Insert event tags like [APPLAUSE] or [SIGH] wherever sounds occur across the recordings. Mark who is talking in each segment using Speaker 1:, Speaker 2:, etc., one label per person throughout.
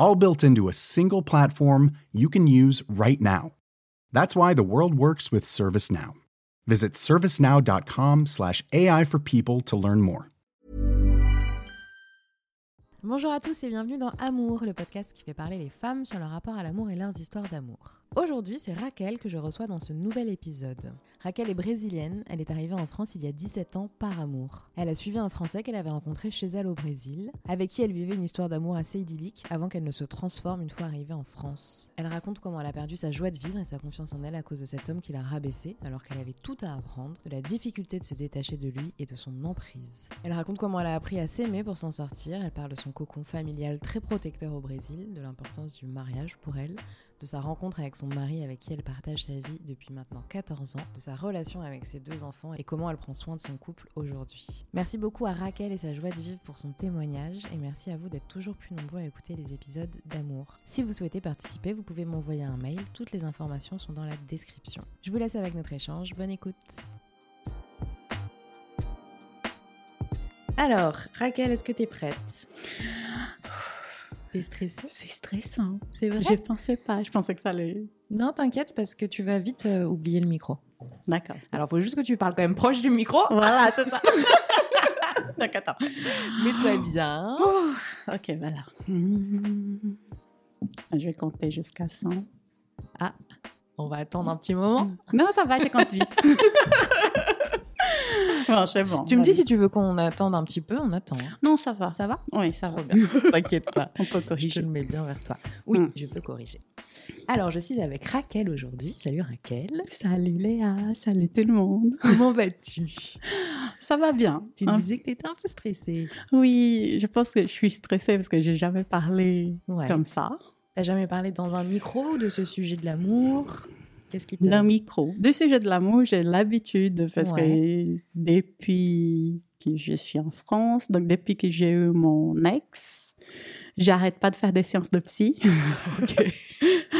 Speaker 1: all built into a single platform you can use right now. That's why the world works with ServiceNow. Visit servicenow.com/ai for people to learn more.
Speaker 2: Bonjour à tous et bienvenue dans Amour, le podcast qui fait parler les femmes sur leur rapport à l'amour et leurs histoires d'amour. Aujourd'hui, c'est Raquel que je reçois dans ce nouvel épisode. Raquel est brésilienne, elle est arrivée en France il y a 17 ans par amour. Elle a suivi un Français qu'elle avait rencontré chez elle au Brésil, avec qui elle vivait une histoire d'amour assez idyllique avant qu'elle ne se transforme une fois arrivée en France. Elle raconte comment elle a perdu sa joie de vivre et sa confiance en elle à cause de cet homme qui l'a rabaissé alors qu'elle avait tout à apprendre, de la difficulté de se détacher de lui et de son emprise. Elle raconte comment elle a appris à s'aimer pour s'en sortir, elle parle de son cocon familial très protecteur au Brésil, de l'importance du mariage pour elle, de sa rencontre avec son mari avec qui elle partage sa vie depuis maintenant 14 ans, de sa relation avec ses deux enfants et comment elle prend soin de son couple aujourd'hui. Merci beaucoup à Raquel et sa joie de vivre pour son témoignage et merci à vous d'être toujours plus nombreux à écouter les épisodes d'amour. Si vous souhaitez participer, vous pouvez m'envoyer un mail, toutes les informations sont dans la description. Je vous laisse avec notre échange, bonne écoute. Alors, Raquel, est-ce que tu prête? T'es stressée
Speaker 3: C'est stressant.
Speaker 2: C'est vrai?
Speaker 3: Je pensais pas. Je pensais que ça allait.
Speaker 2: Non, t'inquiète parce que tu vas vite euh, oublier le micro.
Speaker 3: D'accord.
Speaker 2: Alors, faut juste que tu parles quand même proche du micro.
Speaker 3: Voilà, [LAUGHS] c'est ça. Donc, attends.
Speaker 2: Mets-toi bien.
Speaker 3: Oh, ok, voilà. Je vais compter jusqu'à 100.
Speaker 2: Ah, on va attendre un petit moment.
Speaker 3: Non, ça va, je compte vite. [LAUGHS] bon, c'est bon.
Speaker 2: Tu me dis si tu veux qu'on attende un petit peu, on attend. hein.
Speaker 3: Non, ça va.
Speaker 2: Ça va?
Speaker 3: Oui, ça va.
Speaker 2: Bien. [LAUGHS] T'inquiète pas.
Speaker 3: On peut
Speaker 2: Je
Speaker 3: corriger.
Speaker 2: le mets bien vers toi. Oui,
Speaker 3: Mm.
Speaker 2: je peux corriger. Alors, je suis avec Raquel aujourd'hui. Salut Raquel.
Speaker 3: Salut Léa, salut tout le monde. [LAUGHS]
Speaker 2: Comment vas-tu?
Speaker 3: Ça va bien.
Speaker 2: Tu me
Speaker 3: Hein?
Speaker 2: disais que tu étais un peu stressée.
Speaker 3: Oui, je pense que je suis stressée parce que j'ai jamais parlé
Speaker 2: Ouais.
Speaker 3: comme ça.
Speaker 2: T'as jamais parlé dans un micro de ce sujet de l'amour? Qu'est-ce qui t'a...
Speaker 3: D'un micro. Du sujet de l'amour, j'ai l'habitude parce que depuis que je suis en France, donc depuis que j'ai eu mon ex, j'arrête pas de faire des séances de psy. [LAUGHS]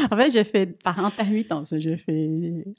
Speaker 3: [LAUGHS] en fait, j'ai fait par intermittence. J'ai fait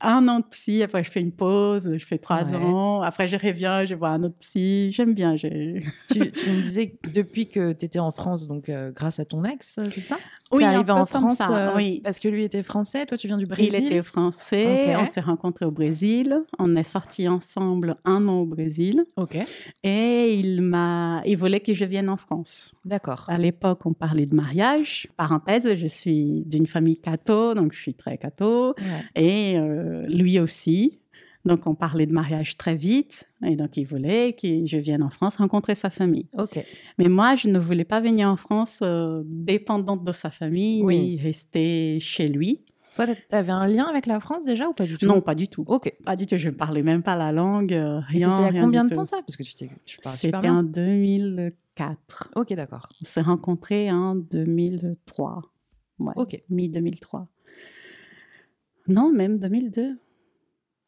Speaker 3: un an de psy, après je fais une pause, je fais trois
Speaker 2: Ouais.
Speaker 3: ans, après je reviens, je vois un autre psy. J'aime bien.
Speaker 2: tu me disais que depuis que tu étais en France, donc euh, grâce à ton ex, c'est ça?
Speaker 3: Oui,
Speaker 2: arrivé en France
Speaker 3: ça,
Speaker 2: euh,
Speaker 3: oui.
Speaker 2: parce que lui était français, toi tu viens du Brésil.
Speaker 3: Il était français, on s'est rencontrés au Brésil, on est sortis ensemble un an au Brésil.
Speaker 2: Ok,
Speaker 3: Et il m'a, il voulait que je vienne en France.
Speaker 2: d'accord.
Speaker 3: À l'époque, on parlait de mariage. Parenthèse, je suis d'une famille catho, donc je suis très catho.
Speaker 2: Ouais.
Speaker 3: Et euh, lui aussi. Donc, on parlait de mariage très vite. Et donc, il voulait que je vienne en France rencontrer sa famille.
Speaker 2: Ok,
Speaker 3: Mais moi, je ne voulais pas venir en France euh, dépendante de sa famille,
Speaker 2: Oui.
Speaker 3: ni rester chez lui.
Speaker 2: toi t'avais un lien avec la France déjà ou pas du tout?
Speaker 3: Non, pas du tout.
Speaker 2: Ok.
Speaker 3: Pas du tout. Je ne parlais même pas la langue. euh, Rien.
Speaker 2: C'était à
Speaker 3: rien
Speaker 2: combien
Speaker 3: du
Speaker 2: de temps ça? Parce que tu, tu parles
Speaker 3: C'était en 2004.
Speaker 2: Ok, d'accord.
Speaker 3: On s'est rencontrés en 2003. Ouais,
Speaker 2: Ok.
Speaker 3: Mi-2003. Non, même 2002.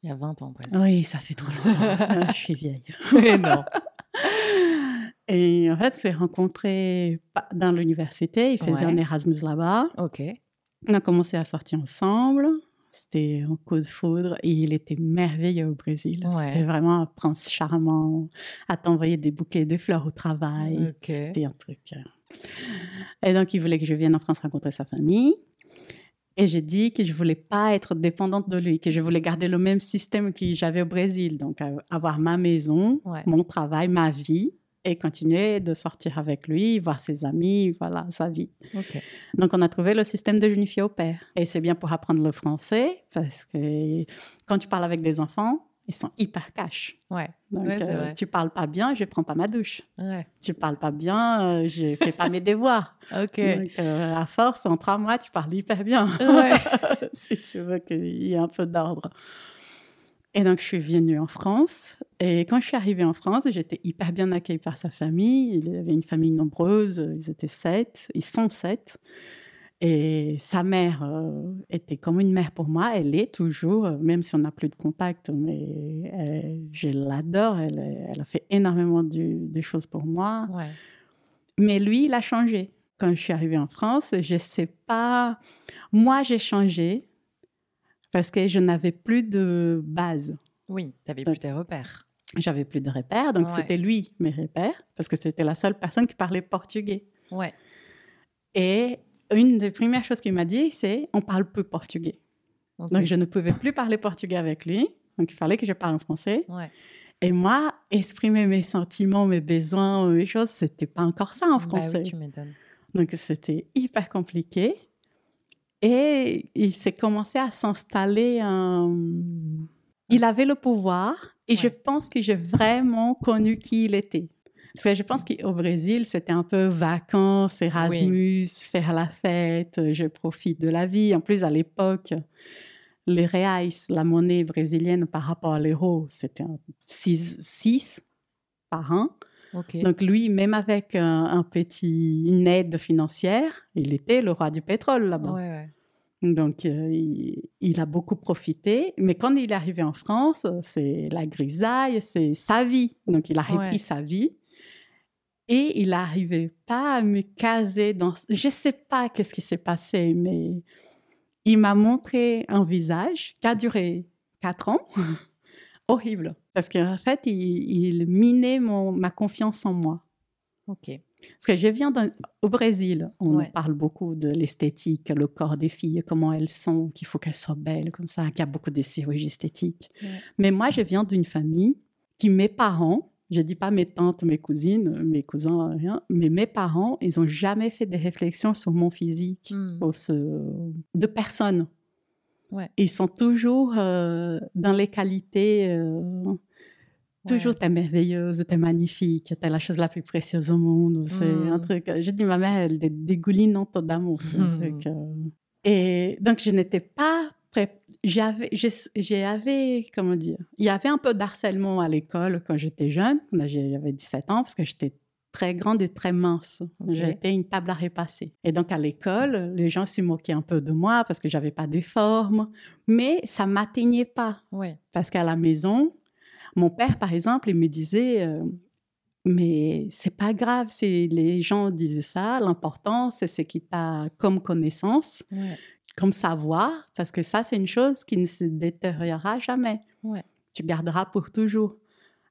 Speaker 2: Il y a 20 ans presque.
Speaker 3: Oui, ça fait trop longtemps. [LAUGHS] Ah, Je suis vieille.
Speaker 2: Mais non. [LAUGHS]
Speaker 3: Et en fait, on s'est rencontrés dans l'université. Il faisait
Speaker 2: Ouais.
Speaker 3: un Erasmus là-bas.
Speaker 2: Ok.
Speaker 3: On a commencé à sortir ensemble. C'était un coup de foudre et il était merveilleux au Brésil.
Speaker 2: Ouais.
Speaker 3: C'était vraiment un prince charmant à t'envoyer des bouquets de fleurs au travail.
Speaker 2: Ok.
Speaker 3: C'était un truc. euh. Et donc, il voulait que je vienne en France rencontrer sa famille. Et j'ai dit que je voulais pas être dépendante de lui, que je voulais garder le même système que j'avais au Brésil. Donc, avoir ma maison,
Speaker 2: Ouais.
Speaker 3: mon travail, ma vie et continuer de sortir avec lui, voir ses amis, voilà, sa vie. Donc, on a trouvé le système de fille au père. Et c'est bien pour apprendre le français, parce que quand tu parles avec des enfants, ils sont hyper cash.
Speaker 2: Ouais.
Speaker 3: Donc,
Speaker 2: Ouais,
Speaker 3: euh,
Speaker 2: vrai.
Speaker 3: tu parles pas bien, je prends pas ma douche.
Speaker 2: Ouais.
Speaker 3: Tu parles pas bien, euh, je fais pas mes devoirs. [LAUGHS]
Speaker 2: Ok.
Speaker 3: Donc, euh, à force, en trois mois, tu parles hyper bien.
Speaker 2: Ouais. [LAUGHS]
Speaker 3: si tu veux qu'il y ait un peu d'ordre. Et donc, je suis venue en France. Et quand je suis arrivée en France, j'étais hyper bien accueillie par sa famille. Il avait une famille nombreuse, ils étaient sept, ils sont sept. Et sa mère euh, était comme une mère pour moi. Elle est toujours, euh, même si on n'a plus de contact, mais je l'adore. Elle, elle, a fait énormément de, choses pour moi. Mais lui, il a changé. Quand je suis arrivée en France, je ne sais pas. Moi, j'ai changé parce que je n'avais plus de base.
Speaker 2: Oui, tu n'avais plus tes repères.
Speaker 3: J'avais plus de repères, donc c'était lui mes repères, parce que c'était la seule personne qui parlait portugais.
Speaker 2: Ouais.
Speaker 3: Et une des premières choses qu'il m'a dit, c'est on parle plus portugais. Donc je ne pouvais plus parler portugais avec lui, donc il fallait que je parle en français.
Speaker 2: Ouais.
Speaker 3: Et moi, exprimer mes sentiments, mes besoins, mes choses, c'était pas encore ça en bah français.
Speaker 2: oui, tu m'étonnes.
Speaker 3: Donc c'était hyper compliqué. Et il s'est commencé à s'installer un... Il avait le pouvoir et je pense que j'ai vraiment connu qui il était. Parce que je pense qu'au Brésil, c'était un peu vacances, Erasmus, faire la fête, je profite de la vie. En plus, à l'époque, les reais, la monnaie brésilienne par rapport à l'euro, c'était 6 par an. Donc lui, même avec un, petit, une aide financière, il était le roi du pétrole là-bas. Donc, euh, il, a beaucoup profité. Mais quand il est arrivé en France, c'est la grisaille, c'est sa vie. Donc, il a repris sa vie. Et il n'arrivait pas à me caser dans... Je ne sais pas qu'est-ce qui s'est passé, mais il m'a montré un visage qui a duré quatre ans. [LAUGHS] Horrible. Parce qu'en fait, il, minait mon, ma confiance en moi.
Speaker 2: OK.
Speaker 3: Parce que je viens au Brésil, on parle beaucoup de l'esthétique, le corps des filles, comment elles sont, qu'il faut qu'elles soient belles, comme ça, qu'il y a beaucoup de chirurgie esthétique. Mais moi, je viens d'une famille qui, mes parents, je dis pas mes tantes, mes cousines, mes cousins, rien, mais mes parents, ils ont jamais fait des réflexions sur mon physique, hmm. de personne. Ils sont toujours euh, dans les qualités. Euh, Toujours, t'es merveilleuse, t'es magnifique, t'es la chose la plus précieuse au monde. C'est un hmm. truc. Je dis, ma mère, elle est dégoulinante d'amour. Hmm. Euh. Et donc, je n'étais pas. J'avais, j'avais, comment dire, il y avait un peu d'harcèlement à l'école quand j'étais jeune. J'avais 17 ans parce que j'étais très grande et très mince. J'étais une table à repasser. Et donc, à l'école, les gens se moquaient un peu de moi parce que j'avais pas des formes. Mais ça m'atteignait pas.
Speaker 2: Ouais.
Speaker 3: Parce qu'à la maison, mon père, par exemple, il me disait, euh, mais c'est pas grave si les gens disent ça. L'important, c'est ce qui t'a comme connaissance, comme savoir, parce que ça, c'est une chose qui ne se détériorera jamais. Tu garderas pour toujours.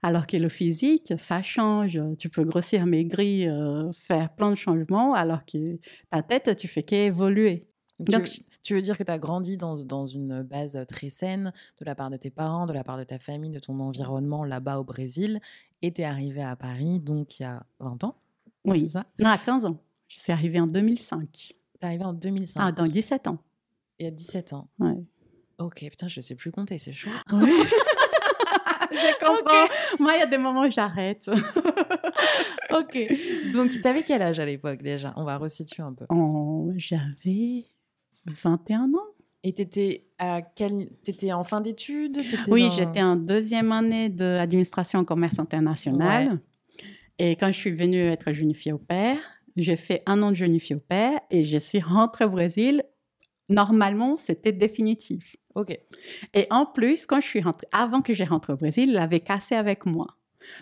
Speaker 3: Alors que le physique, ça change. Tu peux grossir, maigrir, euh, faire plein de changements, alors que ta tête, tu fais qu'évoluer.
Speaker 2: Donc, tu, veux dire que tu as grandi dans, dans, une base très saine de la part de tes parents, de la part de ta famille, de ton environnement là-bas au Brésil, et tu es arrivé à Paris, donc il y a 20 ans?
Speaker 3: Oui, ça? Non, à 15 ans. Je suis arrivée en 2005. Tu
Speaker 2: es arrivée en 2005
Speaker 3: Ah, dans 17 ans.
Speaker 2: Il y a 17 ans
Speaker 3: Ouais.
Speaker 2: Ok, putain, je sais plus compter, c'est chaud.
Speaker 3: Oui. [LAUGHS] je comprends. Moi, il y a des moments où j'arrête. [LAUGHS]
Speaker 2: ok. Donc, tu avais quel âge à l'époque déjà? On va resituer un peu.
Speaker 3: J'avais 21 ans.
Speaker 2: Et tu étais, quel... étais en fin d'études?
Speaker 3: Oui, j'étais en deuxième année d'administration en commerce international. Et quand je suis venue être jeune fille au père, j'ai fait un an de jeune fille au père et je suis rentrée au Brésil. Normalement, c'était définitif.
Speaker 2: OK.
Speaker 3: Et en plus, quand je suis rentrée, avant que je rentre au Brésil, il avait cassé avec moi.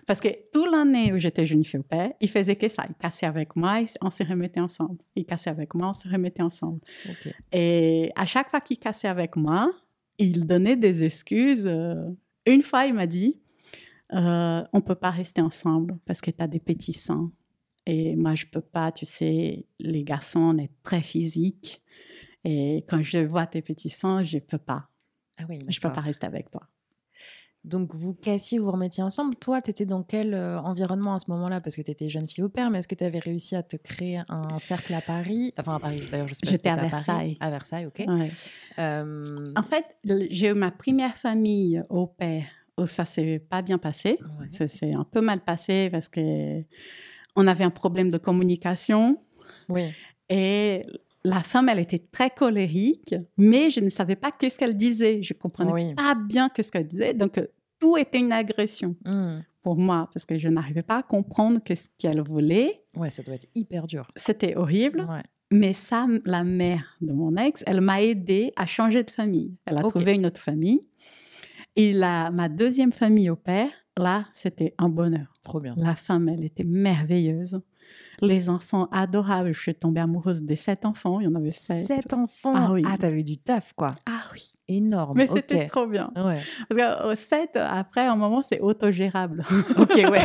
Speaker 3: Parce que toute l'année où j'étais jeune fille au père, il faisait que ça. Il cassait avec moi, on se remettait ensemble. Il cassait avec moi, on se remettait ensemble. Et à chaque fois qu'il cassait avec moi, il donnait des excuses. Euh, une fois, il m'a dit euh, On ne peut pas rester ensemble parce que tu as des petits seins. Et moi, je ne peux pas, tu sais, les garçons, on est très physiques. Et quand je vois tes petits seins, je ne peux pas.
Speaker 2: Ah oui,
Speaker 3: je ne peux pas rester avec toi.
Speaker 2: Donc vous cassiez, vous remettiez ensemble. Toi, tu étais dans quel euh, environnement à ce moment-là? Parce que tu étais jeune fille au père, mais est-ce que tu avais réussi à te créer un cercle à Paris? Enfin, à Paris, d'ailleurs, je sais pas
Speaker 3: J'étais à, Versailles.
Speaker 2: À Versailles, ok.
Speaker 3: En fait, j'ai eu ma première famille au père où ça s'est pas bien passé. Ça s'est un peu mal passé parce que on avait un problème de communication.
Speaker 2: Oui.
Speaker 3: Et la femme, elle était très colérique, mais je ne savais pas qu'est-ce qu'elle disait. Je comprenais pas bien qu'est-ce qu'elle disait. Donc, euh, tout était une agression mmh. pour moi, parce que je n'arrivais pas à comprendre qu'est-ce qu'elle voulait.
Speaker 2: Ouais, ça doit être hyper dur.
Speaker 3: C'était horrible. Mais ça, la mère de mon ex, elle m'a aidé à changer de famille. Elle a trouvé une autre famille. Et la, ma deuxième famille au père, là, c'était un bonheur.
Speaker 2: Trop bien.
Speaker 3: La femme, elle était merveilleuse. Les enfants adorables. Je suis tombée amoureuse des sept enfants. Il y en avait sept.
Speaker 2: Sept enfants
Speaker 3: Ah oui.
Speaker 2: Ah, t'avais du taf, quoi.
Speaker 3: Ah oui.
Speaker 2: Énorme.
Speaker 3: Mais c'était trop bien.
Speaker 2: Ouais.
Speaker 3: Parce que euh, sept, après, un moment, c'est autogérable.
Speaker 2: Ok, ouais.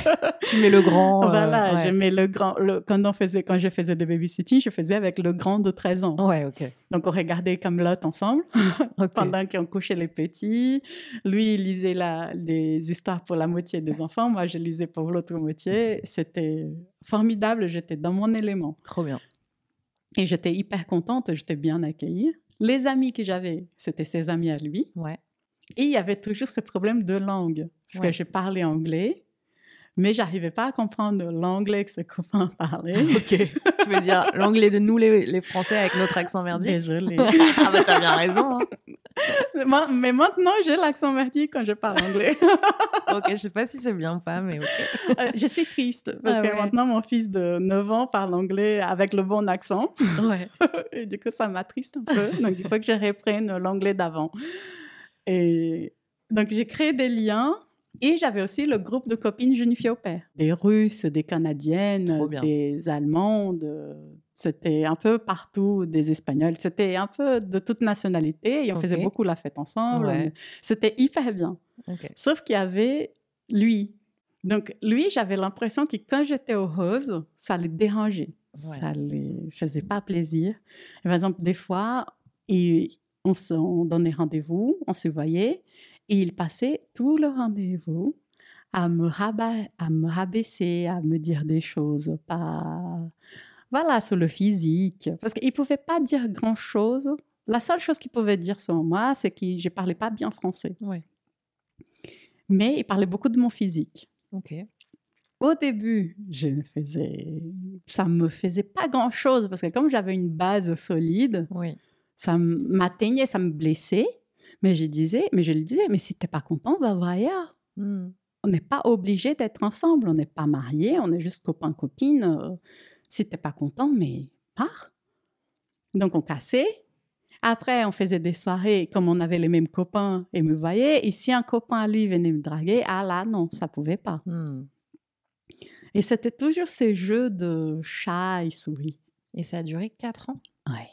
Speaker 2: tu mets le grand. euh,
Speaker 3: voilà,
Speaker 2: ouais.
Speaker 3: je mets le grand. Le, quand, on faisait, quand je faisais des babysitting, je faisais avec le grand de 13 ans.
Speaker 2: Ouais, ok.
Speaker 3: Donc, on regardait Camelot ensemble [LAUGHS]
Speaker 2: Ok.
Speaker 3: pendant qu'on couchait les petits. Lui, il lisait la, les histoires pour la moitié des enfants. Moi, je lisais pour l'autre moitié. C'était formidable. J'étais dans mon élément.
Speaker 2: Trop bien.
Speaker 3: Et j'étais hyper contente. J'étais bien accueillie. Les amis que j'avais, c'était ses amis à lui.
Speaker 2: Ouais.
Speaker 3: Et il y avait toujours ce problème de langue. Parce
Speaker 2: Ouais.
Speaker 3: que je parlais anglais, mais j'arrivais pas à comprendre l'anglais que ce copain [LAUGHS] parlait.
Speaker 2: Ok. tu veux dire l'anglais de nous, les, les Français, avec notre accent merdique
Speaker 3: Désolée. [LAUGHS]
Speaker 2: Ah, bah, t'as bien raison. hein. [LAUGHS]
Speaker 3: Ma- mais maintenant, j'ai l'accent merdique quand je parle anglais.
Speaker 2: Ok, je sais pas si c'est bien ou pas, mais ok.
Speaker 3: Euh, je suis triste parce
Speaker 2: Ah
Speaker 3: que
Speaker 2: ouais.
Speaker 3: maintenant, mon fils de 9 ans parle anglais avec le bon accent.
Speaker 2: Ouais.
Speaker 3: Et du coup, ça m'attriste un peu. Donc, il faut que je reprenne l'anglais d'avant. Et donc, j'ai créé des liens. Et j'avais aussi le groupe de copines Junifiées au père. Des Russes, des Canadiennes, des Allemandes. euh, C'était un peu partout, des Espagnols. C'était un peu de toute nationalité. Et on faisait beaucoup la fête ensemble.
Speaker 2: Ouais.
Speaker 3: C'était hyper bien. Sauf qu'il y avait lui. Donc, lui, j'avais l'impression que quand j'étais au Rose, ça le dérangeait.
Speaker 2: Ouais.
Speaker 3: Ça ne faisait pas plaisir. Par exemple, des fois, il- on, se, on donnait rendez-vous, on se voyait, et il passait tout le rendez-vous à me, à me rabaisser, à me dire des choses pas... Voilà, sur le physique. Parce qu'il ne pouvait pas dire grand-chose. La seule chose qu'il pouvait dire sur moi, c'est que je ne parlais pas bien français
Speaker 2: Ouais.
Speaker 3: mais il parlait beaucoup de mon physique.
Speaker 2: Ok.
Speaker 3: Au début, je ne faisais, ça me faisait pas grand chose parce que comme j'avais une base solide,
Speaker 2: Oui.
Speaker 3: ça m'atteignait, ça me blessait. Mais je disais, mais je lui disais, mais si t'es pas content, va voir ailleurs.
Speaker 2: Hmm.
Speaker 3: On n'est pas obligé d'être ensemble, on n'est pas mariés, on est juste copain copine. euh, si t'es pas content, mais pars. Donc on cassait. Après, on faisait des soirées comme on avait les mêmes copains et me voyait. Et si un copain à lui venait me draguer, ah là non, ça pouvait pas.
Speaker 2: Hmm.
Speaker 3: Et c'était toujours ces jeux de chat et souris.
Speaker 2: Et ça a duré 4 ans?
Speaker 3: Ouais.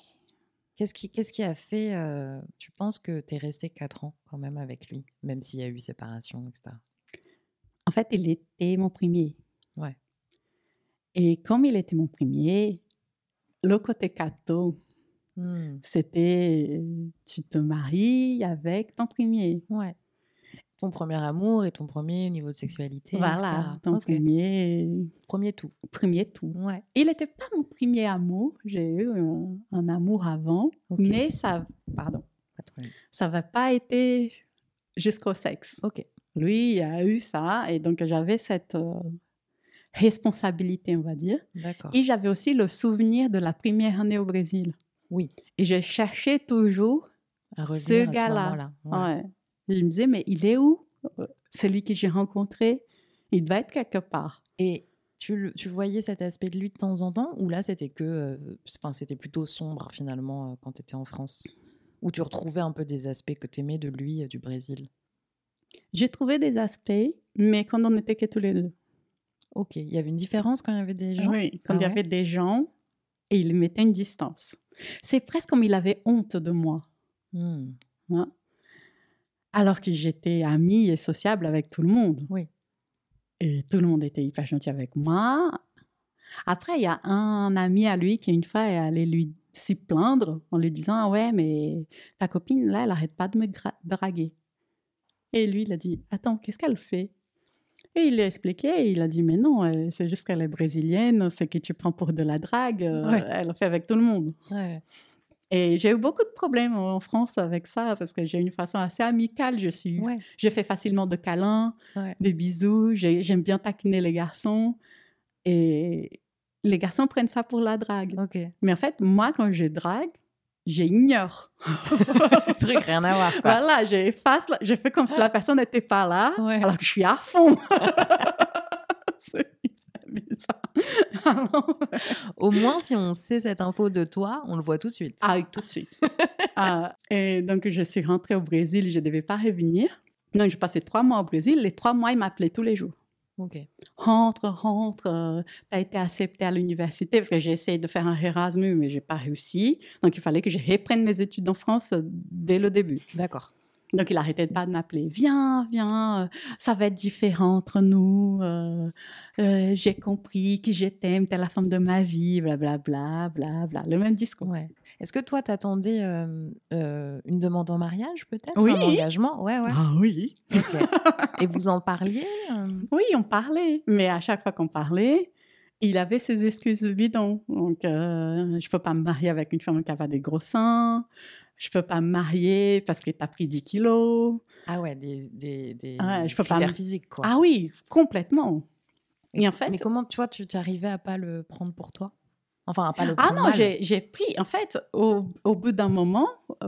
Speaker 2: Qu'est-ce qui, qu'est-ce qui a fait, euh, tu penses que tu es resté 4 ans quand même avec lui, même s'il y a eu séparation, etc.
Speaker 3: En fait, il était mon premier.
Speaker 2: Ouais.
Speaker 3: Et comme il était mon premier, le côté cadeau,
Speaker 2: Hmm.
Speaker 3: c'était tu te maries avec ton premier.
Speaker 2: Ouais. Ton premier amour et ton premier niveau de sexualité.
Speaker 3: Voilà, ton premier,
Speaker 2: Premier tout.
Speaker 3: premier tout.
Speaker 2: Ouais.
Speaker 3: Il n'était pas mon premier amour. J'ai eu un, un amour avant, mais ça, pardon, ça va pas été jusqu'au sexe.
Speaker 2: Ok.
Speaker 3: Lui, il a eu ça, et donc j'avais cette euh, responsabilité, on va dire.
Speaker 2: D'accord.
Speaker 3: Et j'avais aussi le souvenir de la première année au Brésil.
Speaker 2: Oui.
Speaker 3: Et je cherchais toujours
Speaker 2: À
Speaker 3: ce gars-là.
Speaker 2: moment-là. Ouais.
Speaker 3: Ouais. Je me disais, mais il est où Euh, Celui que j'ai rencontré, il doit être quelque part.
Speaker 2: Et tu, tu voyais cet aspect de lui de temps en temps ou là c'était que euh, enfin c'était plutôt sombre finalement euh, quand tu étais en France? Ou tu retrouvais un peu des aspects que tu aimais de lui euh, du Brésil?
Speaker 3: J'ai trouvé des aspects, mais quand on n'était que tous les deux.
Speaker 2: Ok, il y avait une différence quand il y avait des gens?
Speaker 3: Oui, quand
Speaker 2: Ah
Speaker 3: il y
Speaker 2: ouais?
Speaker 3: avait des gens, et il mettait une distance. C'est presque comme il avait honte de moi.
Speaker 2: Hmm,
Speaker 3: hein. Alors que j'étais amie et sociable avec tout le monde.
Speaker 2: Oui.
Speaker 3: Et tout le monde était hyper gentil avec moi. Après, il y a un ami à lui qui, une fois, est allé lui s'y plaindre en lui disant Ah ouais, mais ta copine, là, elle arrête pas de me draguer. Et lui, il a dit Attends, qu'est-ce qu'elle fait? Et il lui a expliqué. Et il a dit Mais non, euh, c'est juste qu'elle est brésilienne, c'est que tu prends pour de la drague. euh,
Speaker 2: Ouais.
Speaker 3: Elle le fait avec tout le monde.
Speaker 2: ouais.
Speaker 3: Et j'ai eu beaucoup de problèmes en France avec ça parce que j'ai une façon assez amicale. Je suis,
Speaker 2: Ouais,
Speaker 3: je fais facilement de câlins,
Speaker 2: ouais.
Speaker 3: des bisous. j'ai- J'aime bien taquiner les garçons. Et les garçons prennent ça pour la drague. Mais en fait, moi, quand je drague, j'ignore. [LAUGHS]
Speaker 2: Truc rien à voir. Quoi.
Speaker 3: Voilà, j'efface, je fais comme si la personne n'était pas là,
Speaker 2: Ouais.
Speaker 3: alors que je suis à fond. [LAUGHS] [LAUGHS] [LAUGHS]
Speaker 2: Au moins, si on sait cette info de toi, on le voit tout de suite.
Speaker 3: Ah, tout de suite. [LAUGHS] Ah, et donc, je suis rentrée au Brésil, je ne devais pas revenir. Donc, je passais trois mois au Brésil. Les trois mois, il m'appelait tous les jours.
Speaker 2: Ok.
Speaker 3: Rentre, rentre, euh, tu as été acceptée à l'université parce que j'ai essayé de faire un Erasmus, mais je n'ai pas réussi. Donc, il fallait que je reprenne mes études en France euh, dès le début.
Speaker 2: D'accord.
Speaker 3: Donc, il n'arrêtait pas de m'appeler. Viens, viens, euh, ça va être différent entre nous. j'ai compris que je t'aime, tu es la femme de ma vie, blablabla, bla, bla, bla, Le même discours.
Speaker 2: Ouais. Est-ce que toi, t'attendais euh, une demande en mariage, peut-être?
Speaker 3: Oui.
Speaker 2: Un engagement? Ouais, ouais.
Speaker 3: Ah oui.
Speaker 2: Et vous en parliez euh?
Speaker 3: Oui, on parlait. Mais à chaque fois qu'on parlait, il avait ses excuses bidons. Donc, euh, je ne peux pas me marier avec une femme qui a des gros seins. Je ne peux pas me marier parce que tu as pris 10 kilos.
Speaker 2: Ah ouais, des, des, des
Speaker 3: je peux pas
Speaker 2: physiques, quoi.
Speaker 3: Ah oui, complètement. Et en fait,
Speaker 2: Mais comment, tu vois, tu t'arrivais à pas le prendre pour toi? Enfin, à pas le
Speaker 3: Ah
Speaker 2: prendre
Speaker 3: non,
Speaker 2: mal.
Speaker 3: j'ai j'ai pris, en fait, au, au bout d'un moment, euh,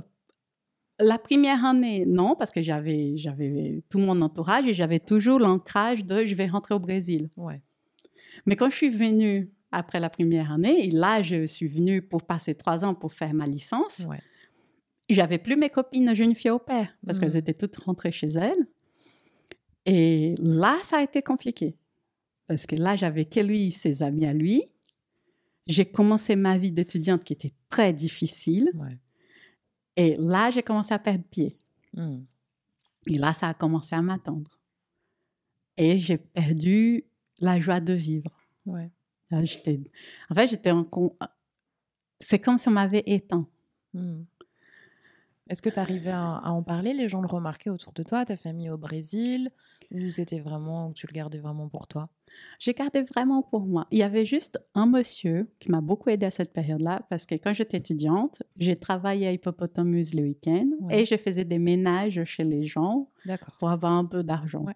Speaker 3: la première année, non, parce que j'avais j'avais tout mon entourage et j'avais toujours l'ancrage de je vais rentrer au Brésil.
Speaker 2: Ouais.
Speaker 3: Mais quand je suis venue après la première année, et là, je suis venue pour passer trois ans pour faire ma licence,
Speaker 2: Ouais.
Speaker 3: J'avais plus mes copines jeunes filles au père parce
Speaker 2: Mm.
Speaker 3: qu'elles étaient toutes rentrées chez elles. Et là, ça a été compliqué. Parce que là, j'avais que lui, ses amis à lui. J'ai commencé ma vie d'étudiante qui était très difficile.
Speaker 2: Ouais.
Speaker 3: Et là, j'ai commencé à perdre pied.
Speaker 2: Hmm.
Speaker 3: Et là, ça a commencé à m'attendre. Et j'ai perdu la joie de vivre.
Speaker 2: Ouais.
Speaker 3: Là, j'étais- En fait, j'étais en... C'est comme si on m'avait éteint.
Speaker 2: Hmm. Est-ce que tu arrivais à, à en parler? Les gens le remarquaient autour de toi, ta famille au Brésil Ou c'était vraiment, tu le gardais vraiment pour toi?
Speaker 3: J'ai gardé vraiment pour moi. Il y avait juste un monsieur qui m'a beaucoup aidé à cette période-là parce que quand j'étais étudiante, j'ai travaillé à Hippopotamus le week-end
Speaker 2: Ouais.
Speaker 3: et je faisais des ménages chez les gens pour avoir un peu d'argent.
Speaker 2: Ouais.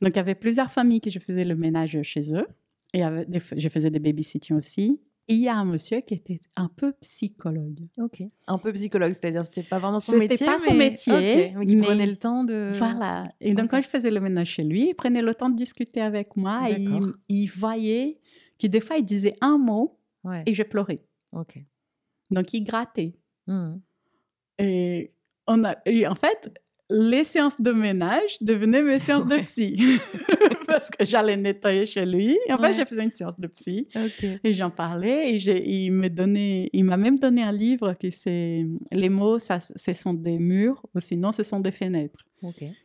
Speaker 3: Donc, il y avait plusieurs familles que je faisais le ménage chez eux et avait je faisais des babysitting aussi. Il y a un monsieur qui était un peu psychologue.
Speaker 2: Ok. Un peu psychologue, c'est-à-dire c'était pas vraiment son
Speaker 3: C'était
Speaker 2: métier.
Speaker 3: pas son métier,
Speaker 2: Ok, mais qui
Speaker 3: mais-
Speaker 2: prenait le temps de.
Speaker 3: Voilà. Et donc, quand je faisais le ménage chez lui, il prenait le temps de discuter avec moi et il, voyait que des fois, il disait un mot
Speaker 2: Ouais.
Speaker 3: et je pleurais.
Speaker 2: Ok.
Speaker 3: Donc, il grattait.
Speaker 2: Hmm.
Speaker 3: Et, on a, et en fait, les séances de ménage devenaient mes séances de psy. [LAUGHS] Parce que j'allais nettoyer chez lui. En
Speaker 2: Ouais.
Speaker 3: fait, je faisais une séance de psy. Et j'en parlais. Et j'ai- il me donnait, il m'a même donné un livre qui c'est Les mots, ça, ce sont des murs, ou sinon, ce sont des fenêtres.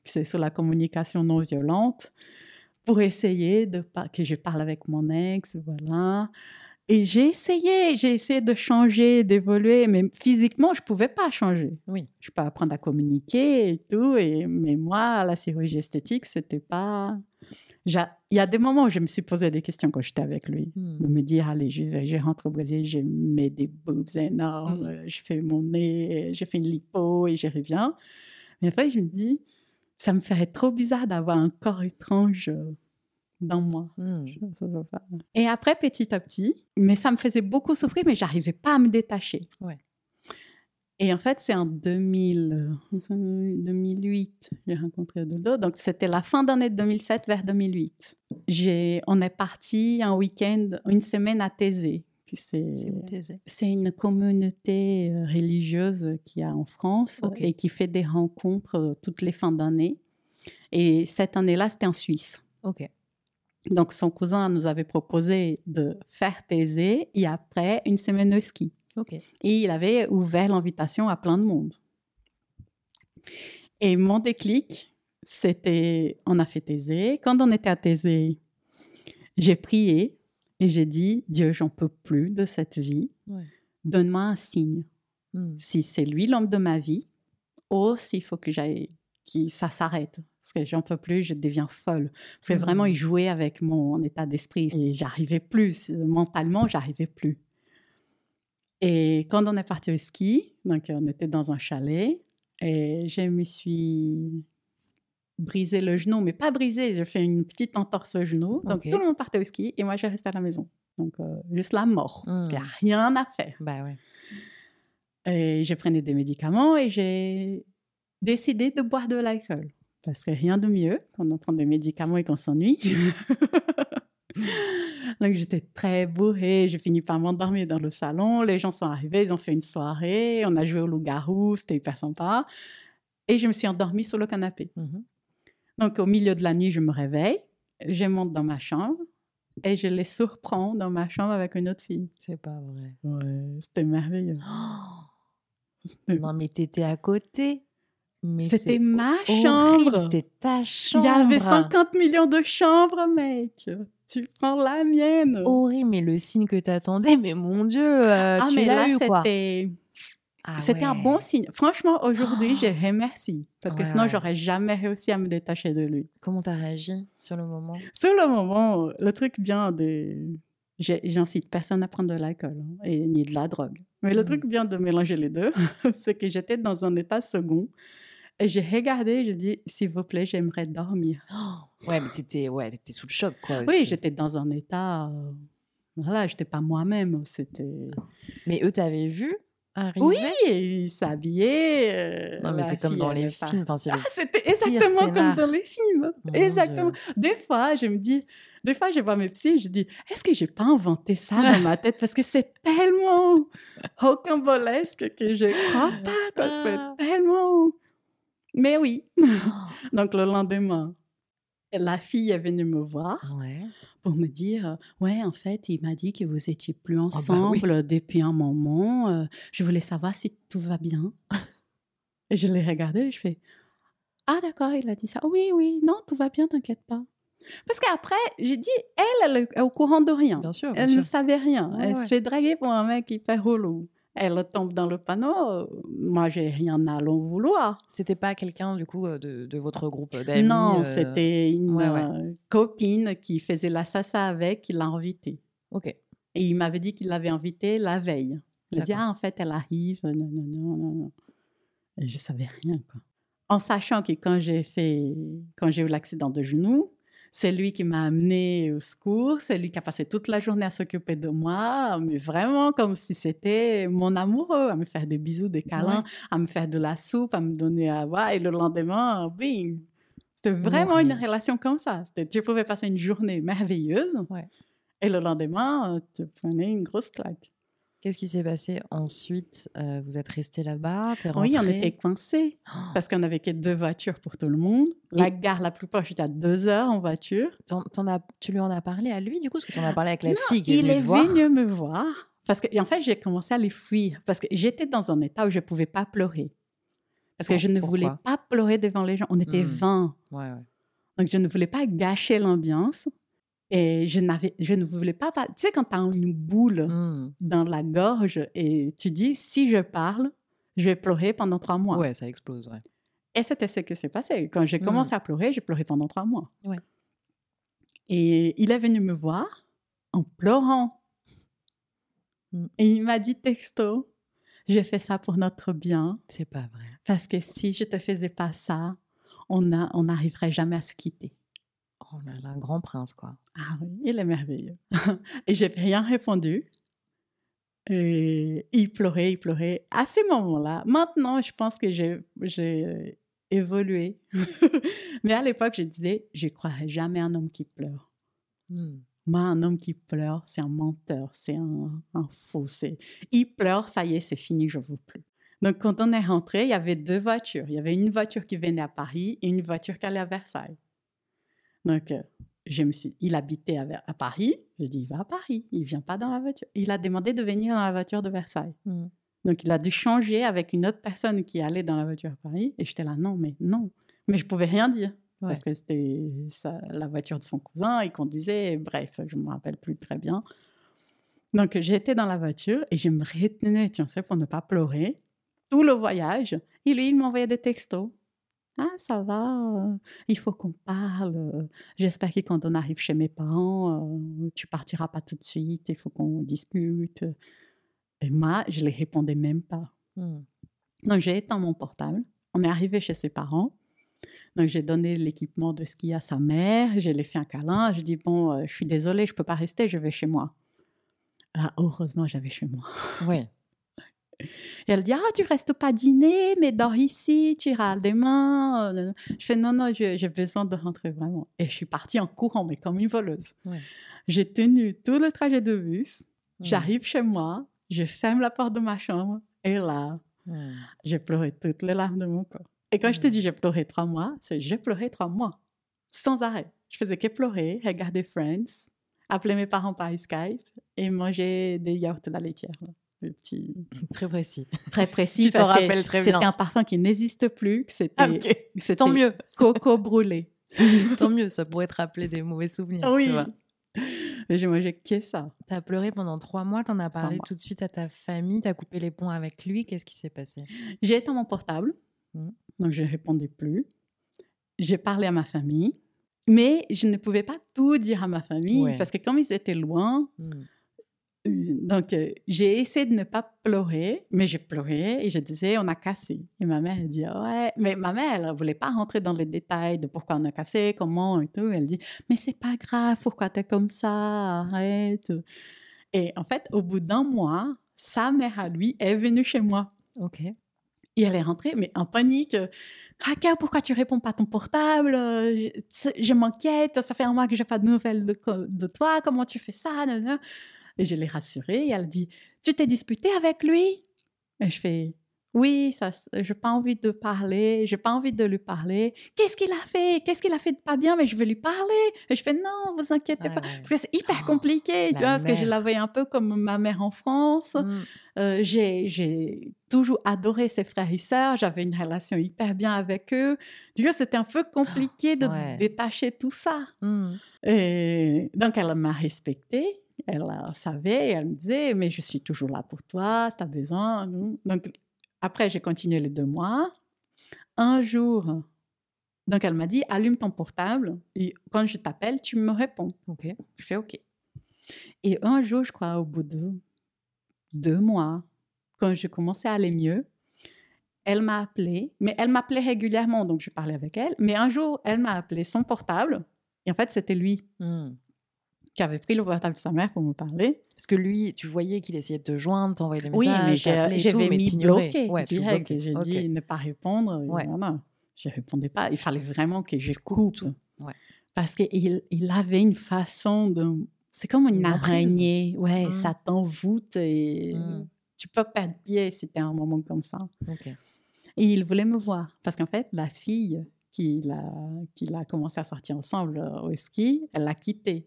Speaker 3: C'est sur la communication non violente. Pour essayer de que je parle avec mon ex, voilà. Et j'ai essayé, j'ai essayé de changer, d'évoluer, mais physiquement, je pouvais pas changer.
Speaker 2: Oui.
Speaker 3: Je peux apprendre à communiquer et tout, et, mais moi, la chirurgie esthétique, c'était pas. Il y a des moments où je me suis posé des questions quand j'étais avec lui.
Speaker 2: Hmm.
Speaker 3: De me dire, allez, je, rentre au Brésil, je mets des boobs énormes,
Speaker 2: Mm.
Speaker 3: euh, je fais mon nez, je fais une lipo et je reviens. Mais après, je me dis, ça me ferait trop bizarre d'avoir un corps étrange euh, dans moi.
Speaker 2: Hmm.
Speaker 3: Et après, petit à petit, mais ça me faisait beaucoup souffrir, mais j'arrivais pas à me détacher.
Speaker 2: Ouais.
Speaker 3: Et en fait, c'est en 2000, euh, 2008, j'ai rencontré Dodo. Donc, c'était la fin d'année de 2007 vers 2008. J'ai, on est parti un week-end, une semaine à Thésée. c'est- une communauté euh, religieuse qu'il y a en France et qui fait des rencontres euh, toutes les fins d'année. Et cette année-là, c'était en Suisse.
Speaker 2: Ok.
Speaker 3: Donc, son cousin nous avait proposé de faire Thésée et après une semaine de ski. Et il avait ouvert l'invitation à plein de monde. Et mon déclic, c'était, on a fait Thésée. Quand on était à Thésée, j'ai prié et j'ai dit, Dieu, j'en peux plus de cette vie.
Speaker 2: Ouais.
Speaker 3: Donne-moi un signe.
Speaker 2: Hmm.
Speaker 3: Si c'est lui l'homme de ma vie, ou s'il faut que j'aille, que ça s'arrête. Parce que j'en peux plus, je deviens folle. Parce que vraiment, il jouait avec mon état d'esprit et j'arrivais plus. Mentalement, j'arrivais plus. Et quand on est parti au ski, donc on était dans un chalet, et je me suis brisé le genou, mais pas brisé, j'ai fait une petite entorse au genou. Donc tout le monde partait au ski et moi, je restais à la maison. Donc euh, juste la mort, parce qu'il n'y a
Speaker 2: Mhm.
Speaker 3: rien à faire.
Speaker 2: Bah ouais.
Speaker 3: Et je prenais des médicaments et j'ai décidé de boire de l'alcool. Parce que rien de mieux quand on prend des médicaments et qu'on s'ennuie. [LAUGHS] Donc j'étais très bourrée, j'ai fini par m'endormir dans le salon. Les gens sont arrivés, ils ont fait une soirée, on a joué au loup-garou, c'était hyper sympa. Et je me suis endormie sur le canapé.
Speaker 2: Mhm.
Speaker 3: Donc au milieu de la nuit, je me réveille, je monte dans ma chambre et je les surprends dans ma chambre avec une autre fille.
Speaker 2: C'est pas vrai.
Speaker 3: Ouais, c'était merveilleux. [GASPS]
Speaker 2: non, mais t'étais à côté.
Speaker 3: C'était ma chambre.
Speaker 2: C'était ta
Speaker 3: Il
Speaker 2: chambre.
Speaker 3: y avait 50 millions de chambres, mec. Tu prends la mienne.
Speaker 2: Horrible, mais le signe que t'attendais, mais mon Dieu, euh,
Speaker 3: ah,
Speaker 2: tu l'as eu quoi.
Speaker 3: c'était
Speaker 2: Ah
Speaker 3: c'était un bon signe. Franchement, aujourd'hui, je remercie. Parce que
Speaker 2: Ouais,
Speaker 3: sinon,
Speaker 2: ouais.
Speaker 3: j'aurais jamais réussi à me détacher de lui.
Speaker 2: Comment t'as réagi sur le moment?
Speaker 3: Sur le moment, le truc bien de... J'incite personne à prendre de l'alcool hein, et ni de la drogue. Mais le
Speaker 2: Mhm.
Speaker 3: truc bien de mélanger les deux, [LAUGHS] c'est que j'étais dans un état second. J'ai regardé, j'ai dit, s'il vous plaît, j'aimerais dormir. [GASPS]
Speaker 2: Ouais, mais t'étais ouais, sous le choc, quoi.
Speaker 3: Oui, j'étais dans un état... euh, Voilà, j'étais pas moi-même. C'était...
Speaker 2: Mais eux, t'avaient vu arriver?
Speaker 3: Oui, il s'habillait. euh,
Speaker 2: Non, mais c'est comme
Speaker 3: fille,
Speaker 2: dans les films. Enfin, c'est
Speaker 3: Ah, c'était exactement
Speaker 2: scénar.
Speaker 3: comme dans les films.
Speaker 2: Mon
Speaker 3: exactement.
Speaker 2: Dieu.
Speaker 3: Des fois, je me dis, des fois, je vois mes psys, je dis, est-ce que j'ai pas inventé ça [LAUGHS] dans ma tête? Parce que c'est tellement rocambolesque que je crois pas. quoi.
Speaker 2: Ah.
Speaker 3: C'est tellement. Mais oui. [GASPS] Donc, le lendemain, la fille est venue me voir
Speaker 2: Ouais.
Speaker 3: pour me dire Ouais, en fait, il m'a dit que vous étiez plus
Speaker 2: bah oui.
Speaker 3: ensemble depuis un moment. euh, je voulais savoir si tout va bien. [LAUGHS] et je l'ai regardé et je fais Ah, d'accord, il a dit ça. Oui, oui, non, tout va bien, t'inquiète pas. Parce qu'après, j'ai dit Elle, elle est au courant de rien.
Speaker 2: Bien sûr, bien
Speaker 3: Elle
Speaker 2: sûr.
Speaker 3: ne savait rien.
Speaker 2: Ouais,
Speaker 3: elle
Speaker 2: ouais.
Speaker 3: se fait draguer pour un mec hyper relou. Elle tombe dans le panneau. euh, Moi, j'ai rien à l'en vouloir.
Speaker 2: C'était pas quelqu'un, du coup, euh, de, de votre groupe d'amis
Speaker 3: non,
Speaker 2: euh,
Speaker 3: c'était une
Speaker 2: ouais, ouais.
Speaker 3: euh, copine qui faisait la sassa avec, qui l'a invitée.
Speaker 2: Ok.
Speaker 3: Et il m'avait dit qu'il l'avait invitée la veille. Il a dit, ah, en fait, elle arrive. Non, non, non, non, non. Et je savais rien, quoi. En sachant que quand j'ai fait, quand j'ai eu l'accident de genou, c'est lui qui m'a amené au secours, c'est lui qui a passé toute la journée à s'occuper de moi, mais vraiment comme si c'était mon amoureux, à me faire des bisous, des câlins, à me faire de la soupe, à me donner à boire, et le lendemain, bing C'était vraiment une relation comme ça. Tu pouvais passer une journée merveilleuse,
Speaker 2: Ouais.
Speaker 3: et le lendemain, euh, tu prenais une grosse claque.
Speaker 2: Qu'est-ce qui s'est passé ensuite Euh, Vous êtes resté là-bas
Speaker 3: Oui, on était coincés
Speaker 2: Oh, [GASPS]
Speaker 3: parce qu'on n'avait que deux voitures pour tout le monde. La
Speaker 2: Et-
Speaker 3: gare la plus proche était à deux heures en voiture.
Speaker 2: as- tu lui en as parlé à lui, du coup? Parce que tu en as parlé avec la fille qui
Speaker 3: Il est venu me voir parce que, en fait, j'ai commencé à les fuir parce que j'étais dans un état où je ne pouvais pas pleurer. Parce que je ne voulais pas pleurer devant les gens. On était
Speaker 2: Hmm.
Speaker 3: 20.
Speaker 2: Ouais, ouais.
Speaker 3: Donc, je ne voulais pas gâcher l'ambiance. Et je, n'avais, je ne voulais pas... Tu sais, quand tu as une boule
Speaker 2: Hmm.
Speaker 3: dans la gorge et tu dis, si je parle, je vais pleurer pendant trois mois.
Speaker 2: Ouais, ça explose, ouais.
Speaker 3: Et c'était ce qui s'est passé. Quand j'ai
Speaker 2: Mm.
Speaker 3: commencé à pleurer, j'ai pleuré pendant trois mois.
Speaker 2: Ouais.
Speaker 3: Et il est venu me voir en pleurant.
Speaker 2: Mm.
Speaker 3: Et il m'a dit texto, j'ai fait ça pour notre bien,
Speaker 2: C'est pas vrai.
Speaker 3: parce que si je te faisais pas ça, on n'arriverait jamais à se quitter.
Speaker 2: Oh là là, un grand prince, quoi.
Speaker 3: Ah oui, il est merveilleux. [LAUGHS] et j'ai rien répondu. Et il pleurait, il pleurait. À ces moments-là, maintenant, je pense que j'ai euh, évolué. [LAUGHS] Mais à l'époque, je disais, je ne croirais jamais un homme qui pleure.
Speaker 2: Hmm.
Speaker 3: Moi, un homme qui pleure, c'est un menteur, c'est un, un faux. c'est- Il pleure, ça y est, c'est fini, je ne veux plus. Donc, quand on est rentré, il y avait deux voitures. Il y avait une voiture qui venait à Paris et une voiture qui allait à Versailles. Donc, euh, je me suis, il habitait à, Paris. Je dis, il va à Paris, il vient pas dans la voiture. Il a demandé de venir dans la voiture de Versailles.
Speaker 2: Hmm.
Speaker 3: Donc, il a dû changer avec une autre personne qui allait dans la voiture à Paris. Et j'étais là, non, mais non. Mais je pouvais rien dire.
Speaker 2: Ouais.
Speaker 3: Parce que c'était ça- la voiture de son cousin, il conduisait, bref, je ne me rappelle plus très bien. Donc, j'étais dans la voiture et je me retenais, tu sais, pour ne pas pleurer, tout le voyage. Et lui, il m'envoyait des textos. Ah, ça va, euh, il faut qu'on parle. euh, J'espère que quand on arrive chez mes parents, euh, tu partiras pas tout de suite, il faut qu'on discute. Et moi, je ne les répondais même pas.
Speaker 2: Hmm.
Speaker 3: Donc, j'ai éteint mon portable. On est arrivé chez ses parents. Donc, j'ai donné l'équipement de ski à sa mère. Je lui ai fait un câlin. Je dis Bon, euh, je suis désolée, je ne peux pas rester, je vais chez moi. Ah, heureusement, j'avais chez moi.
Speaker 2: Ouais.
Speaker 3: Et elle dit Ah, tu restes pas dîner, mais dors ici, tu iras demain. Euh, Je fais Non, non, j'ai besoin de rentrer vraiment. Et je suis partie en courant, mais comme une voleuse.
Speaker 2: Ouais.
Speaker 3: J'ai tenu tout le trajet de bus. J'arrive chez moi, je ferme la porte de ma chambre et là, j'ai pleuré toutes les larmes de mon corps. Et quand je te dis j'ai pleuré trois mois, c'est j'ai pleuré trois mois, sans arrêt. Je faisais que pleurer, regarder Friends, appeler mes parents par Skype et manger des yaourts à la laitière. là. Des petits... [LAUGHS]
Speaker 2: Très précis.
Speaker 3: Très précis.
Speaker 2: Tu
Speaker 3: que
Speaker 2: rappelles très
Speaker 3: C'était
Speaker 2: bien.
Speaker 3: un parfum qui n'existe plus, c'était
Speaker 2: Ah,
Speaker 3: c'était
Speaker 2: Tant mieux. [LAUGHS]
Speaker 3: coco brûlé.
Speaker 2: Tant mieux, ça pourrait te rappeler des mauvais souvenirs. tu
Speaker 3: Oui.
Speaker 2: vois.
Speaker 3: Mais j'ai mangé que ça.
Speaker 2: T'as pleuré pendant trois mois, t'en as parlé tout de suite à ta famille, t'as coupé les ponts avec lui. Qu'est-ce qui s'est passé?
Speaker 3: J'ai éteint mon portable,
Speaker 2: Mhm.
Speaker 3: donc je ne répondais plus. J'ai parlé à ma famille, mais je ne pouvais pas tout dire à ma famille
Speaker 2: Ouais.
Speaker 3: parce que comme ils étaient loin,
Speaker 2: Hmm.
Speaker 3: Euh, donc euh, j'ai essayé de ne pas pleurer, mais j'ai pleuré et je disais on a cassé. Et ma mère elle dit ouais, mais ma mère elle voulait pas rentrer dans les détails de pourquoi on a cassé, comment et tout. Elle dit mais c'est pas grave, pourquoi tu es comme ça, arrête. Et en fait, au bout d'un mois, sa mère à lui est venue chez moi.
Speaker 2: Ok.
Speaker 3: Et elle est rentrée, mais en panique. Raquel, pourquoi tu réponds pas à ton portable? Je je m'inquiète, ça fait un mois que j'ai pas de nouvelles de, de toi, comment tu fais ça? Et je l'ai rassurée et elle dit Tu t'es disputé avec lui Et je fais Oui, ça, j'ai pas envie de parler, j'ai pas envie de lui parler. Qu'est-ce qu'il a fait? Qu'est-ce qu'il a fait de pas bien? Mais je veux lui parler. Et je fais Non, vous inquiétez
Speaker 2: Ouais,
Speaker 3: pas.
Speaker 2: ouais.
Speaker 3: Parce que c'est hyper
Speaker 2: Oh,
Speaker 3: compliqué, tu vois, parce que je
Speaker 2: mère.
Speaker 3: la voyais un peu comme ma mère en France.
Speaker 2: Hmm.
Speaker 3: Euh, j'ai, toujours adoré ses frères et sœurs. J'avais une relation hyper bien avec eux. Du coup, c'était un peu compliqué de
Speaker 2: ouais.
Speaker 3: détacher tout ça.
Speaker 2: Hmm.
Speaker 3: Et donc, elle m'a respectée. Elle savait. Elle me disait, mais je suis toujours là pour toi, si tu as besoin. Donc, après, j'ai continué les deux mois. Un jour, donc elle m'a dit, allume ton portable. Et quand je t'appelle, tu me réponds.
Speaker 2: Ok.
Speaker 3: Je fais OK. Et un jour, je crois, au bout de deux mois, quand je commençais à aller mieux, elle m'a appelé, mais elle m'appelait régulièrement, donc je parlais avec elle. Mais un jour, elle m'a appelé son portable, et en fait, c'était lui
Speaker 2: Hmm.
Speaker 3: Qui avait pris le portable de sa mère pour me parler.
Speaker 2: Parce que lui, tu voyais qu'il essayait de te joindre, t'envoyer des
Speaker 3: Oui,
Speaker 2: messages,
Speaker 3: mais
Speaker 2: et tout,
Speaker 3: j'avais
Speaker 2: mais
Speaker 3: mis bloqué
Speaker 2: Ouais,
Speaker 3: direct. J'ai
Speaker 2: Ok.
Speaker 3: dit ne pas répondre.
Speaker 2: Ouais.
Speaker 3: Voilà. Je répondais pas. Il fallait vraiment que je coupe.
Speaker 2: tout. Ouais.
Speaker 3: Parce qu'il il avait une façon de... C'est comme une,
Speaker 2: Une
Speaker 3: araignée. Ouais,
Speaker 2: Mm.
Speaker 3: ça t'envoûte et
Speaker 2: Mm.
Speaker 3: tu peux perdre pied à un moment comme ça. Et il voulait me voir. Parce qu'en fait, la fille qu'il a, qu'il a commencé à sortir ensemble euh, au ski, elle l'a quitté.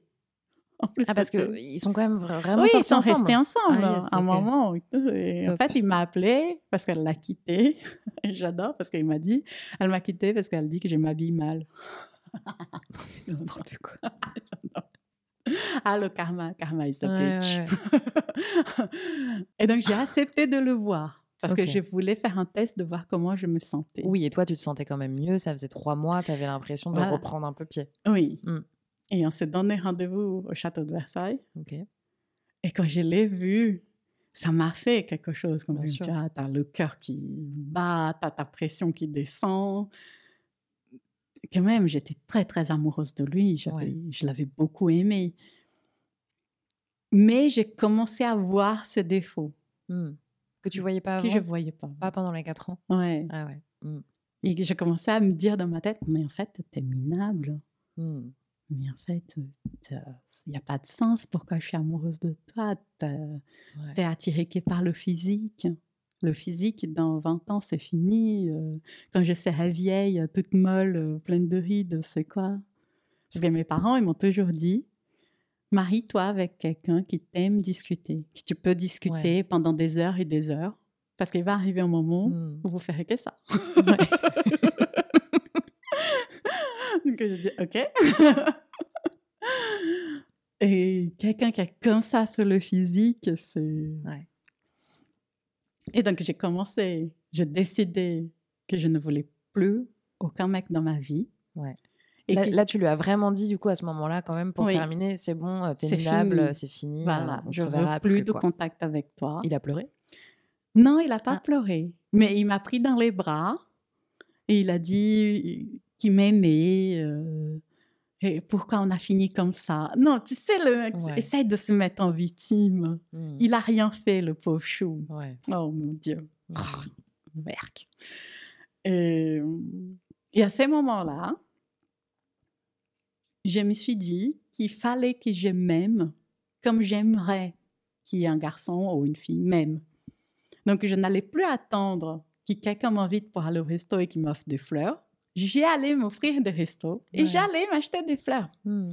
Speaker 3: [LAUGHS]
Speaker 2: Ah, parce qu'ils sont quand même vra- vraiment
Speaker 3: oui, ils sont
Speaker 2: ensemble.
Speaker 3: restés ensemble
Speaker 2: Ah, yes,
Speaker 3: un moment. et en fait, il m'a appelé parce qu'elle l'a quitté. [LAUGHS] J'adore parce qu'il m'a dit, elle m'a quitté parce qu'elle dit que je m'habille mal. [LAUGHS]
Speaker 2: N'importe quoi.
Speaker 3: Ah, le karma, karma is a
Speaker 2: Ouais,
Speaker 3: bitch.
Speaker 2: ouais,
Speaker 3: et donc, j'ai accepté de le voir parce que je voulais faire un test de voir comment je me sentais.
Speaker 2: Oui, et toi, tu te sentais quand même mieux. Ça faisait trois mois, tu avais l'impression de
Speaker 3: Voilà.
Speaker 2: reprendre un peu pied.
Speaker 3: Oui.
Speaker 2: Mm.
Speaker 3: Et on s'est donné rendez-vous au château de Versailles. Et quand je l'ai vu, ça m'a fait quelque chose. Comme tu t'as le cœur qui bat, t'as ta pression qui descend. Quand même, j'étais très, très amoureuse de lui.
Speaker 2: Ouais.
Speaker 3: Je l'avais beaucoup aimé. Mais j'ai commencé à voir ses défauts
Speaker 2: Hmm. Que tu voyais pas
Speaker 3: que
Speaker 2: avant
Speaker 3: je ne voyais pas.
Speaker 2: Pas pendant les quatre ans?
Speaker 3: Ouais.
Speaker 2: Ah ouais. Hmm.
Speaker 3: Et que j'ai commencé à me dire dans ma tête, mais en fait, t'es minable.
Speaker 2: Hmm.
Speaker 3: Mais en fait, il n'y a pas de sens pourquoi je suis amoureuse de toi? T'as-
Speaker 2: Ouais.
Speaker 3: T'es attiré que par le physique. Le physique, dans 20 ans, c'est fini. Euh, Quand je serai vieille, toute molle, euh, pleine de rides, c'est quoi? Parce que mes parents, ils m'ont toujours dit marie-toi avec quelqu'un qui t'aime discuter, qui tu peux discuter pendant des heures et des heures. Parce qu'il va arriver un moment
Speaker 2: Hmm.
Speaker 3: où vous ferez que ça.
Speaker 2: Ouais. [LAUGHS] [LAUGHS]
Speaker 3: Donc j'ai dit OK. [LAUGHS] Et quelqu'un qui est comme ça sur le physique, c'est.
Speaker 2: Ouais.
Speaker 3: Et donc j'ai commencé, j'ai décidé que je ne voulais plus aucun mec dans ma vie.
Speaker 2: Ouais.
Speaker 3: Et
Speaker 2: Là,
Speaker 3: que-
Speaker 2: là, tu lui as vraiment dit, du coup, à ce moment-là, quand même, pour
Speaker 3: Oui.
Speaker 2: terminer, c'est bon, euh, t'es
Speaker 3: C'est
Speaker 2: minable, c'est fini.
Speaker 3: voilà,
Speaker 2: euh, on
Speaker 3: je
Speaker 2: reverra
Speaker 3: veux plus de
Speaker 2: quoi.
Speaker 3: contact avec toi.
Speaker 2: Il a pleuré?
Speaker 3: Non, il n'a pas
Speaker 2: Ah.
Speaker 3: pleuré, mais il m'a pris dans les bras et il a dit qu'il m'aimait. euh, et pourquoi on a fini comme ça Non, tu sais, le mec
Speaker 2: Ouais.
Speaker 3: essaye de se mettre en victime.
Speaker 2: Hmm.
Speaker 3: Il a rien fait, le pauvre chou.
Speaker 2: Ouais.
Speaker 3: Oh mon Dieu.
Speaker 2: Hmm.
Speaker 3: Ah, Merc. Et, et à ces moments-là, je me suis dit qu'il fallait que je m'aime comme j'aimerais qu'il y ait un garçon ou une fille m'aime. Donc, je n'allais plus attendre que quelqu'un m'invite pour aller au resto et qu'il m'offre des fleurs. J'y allais m'offrir des restos et j'allais m'acheter des fleurs. Hmm.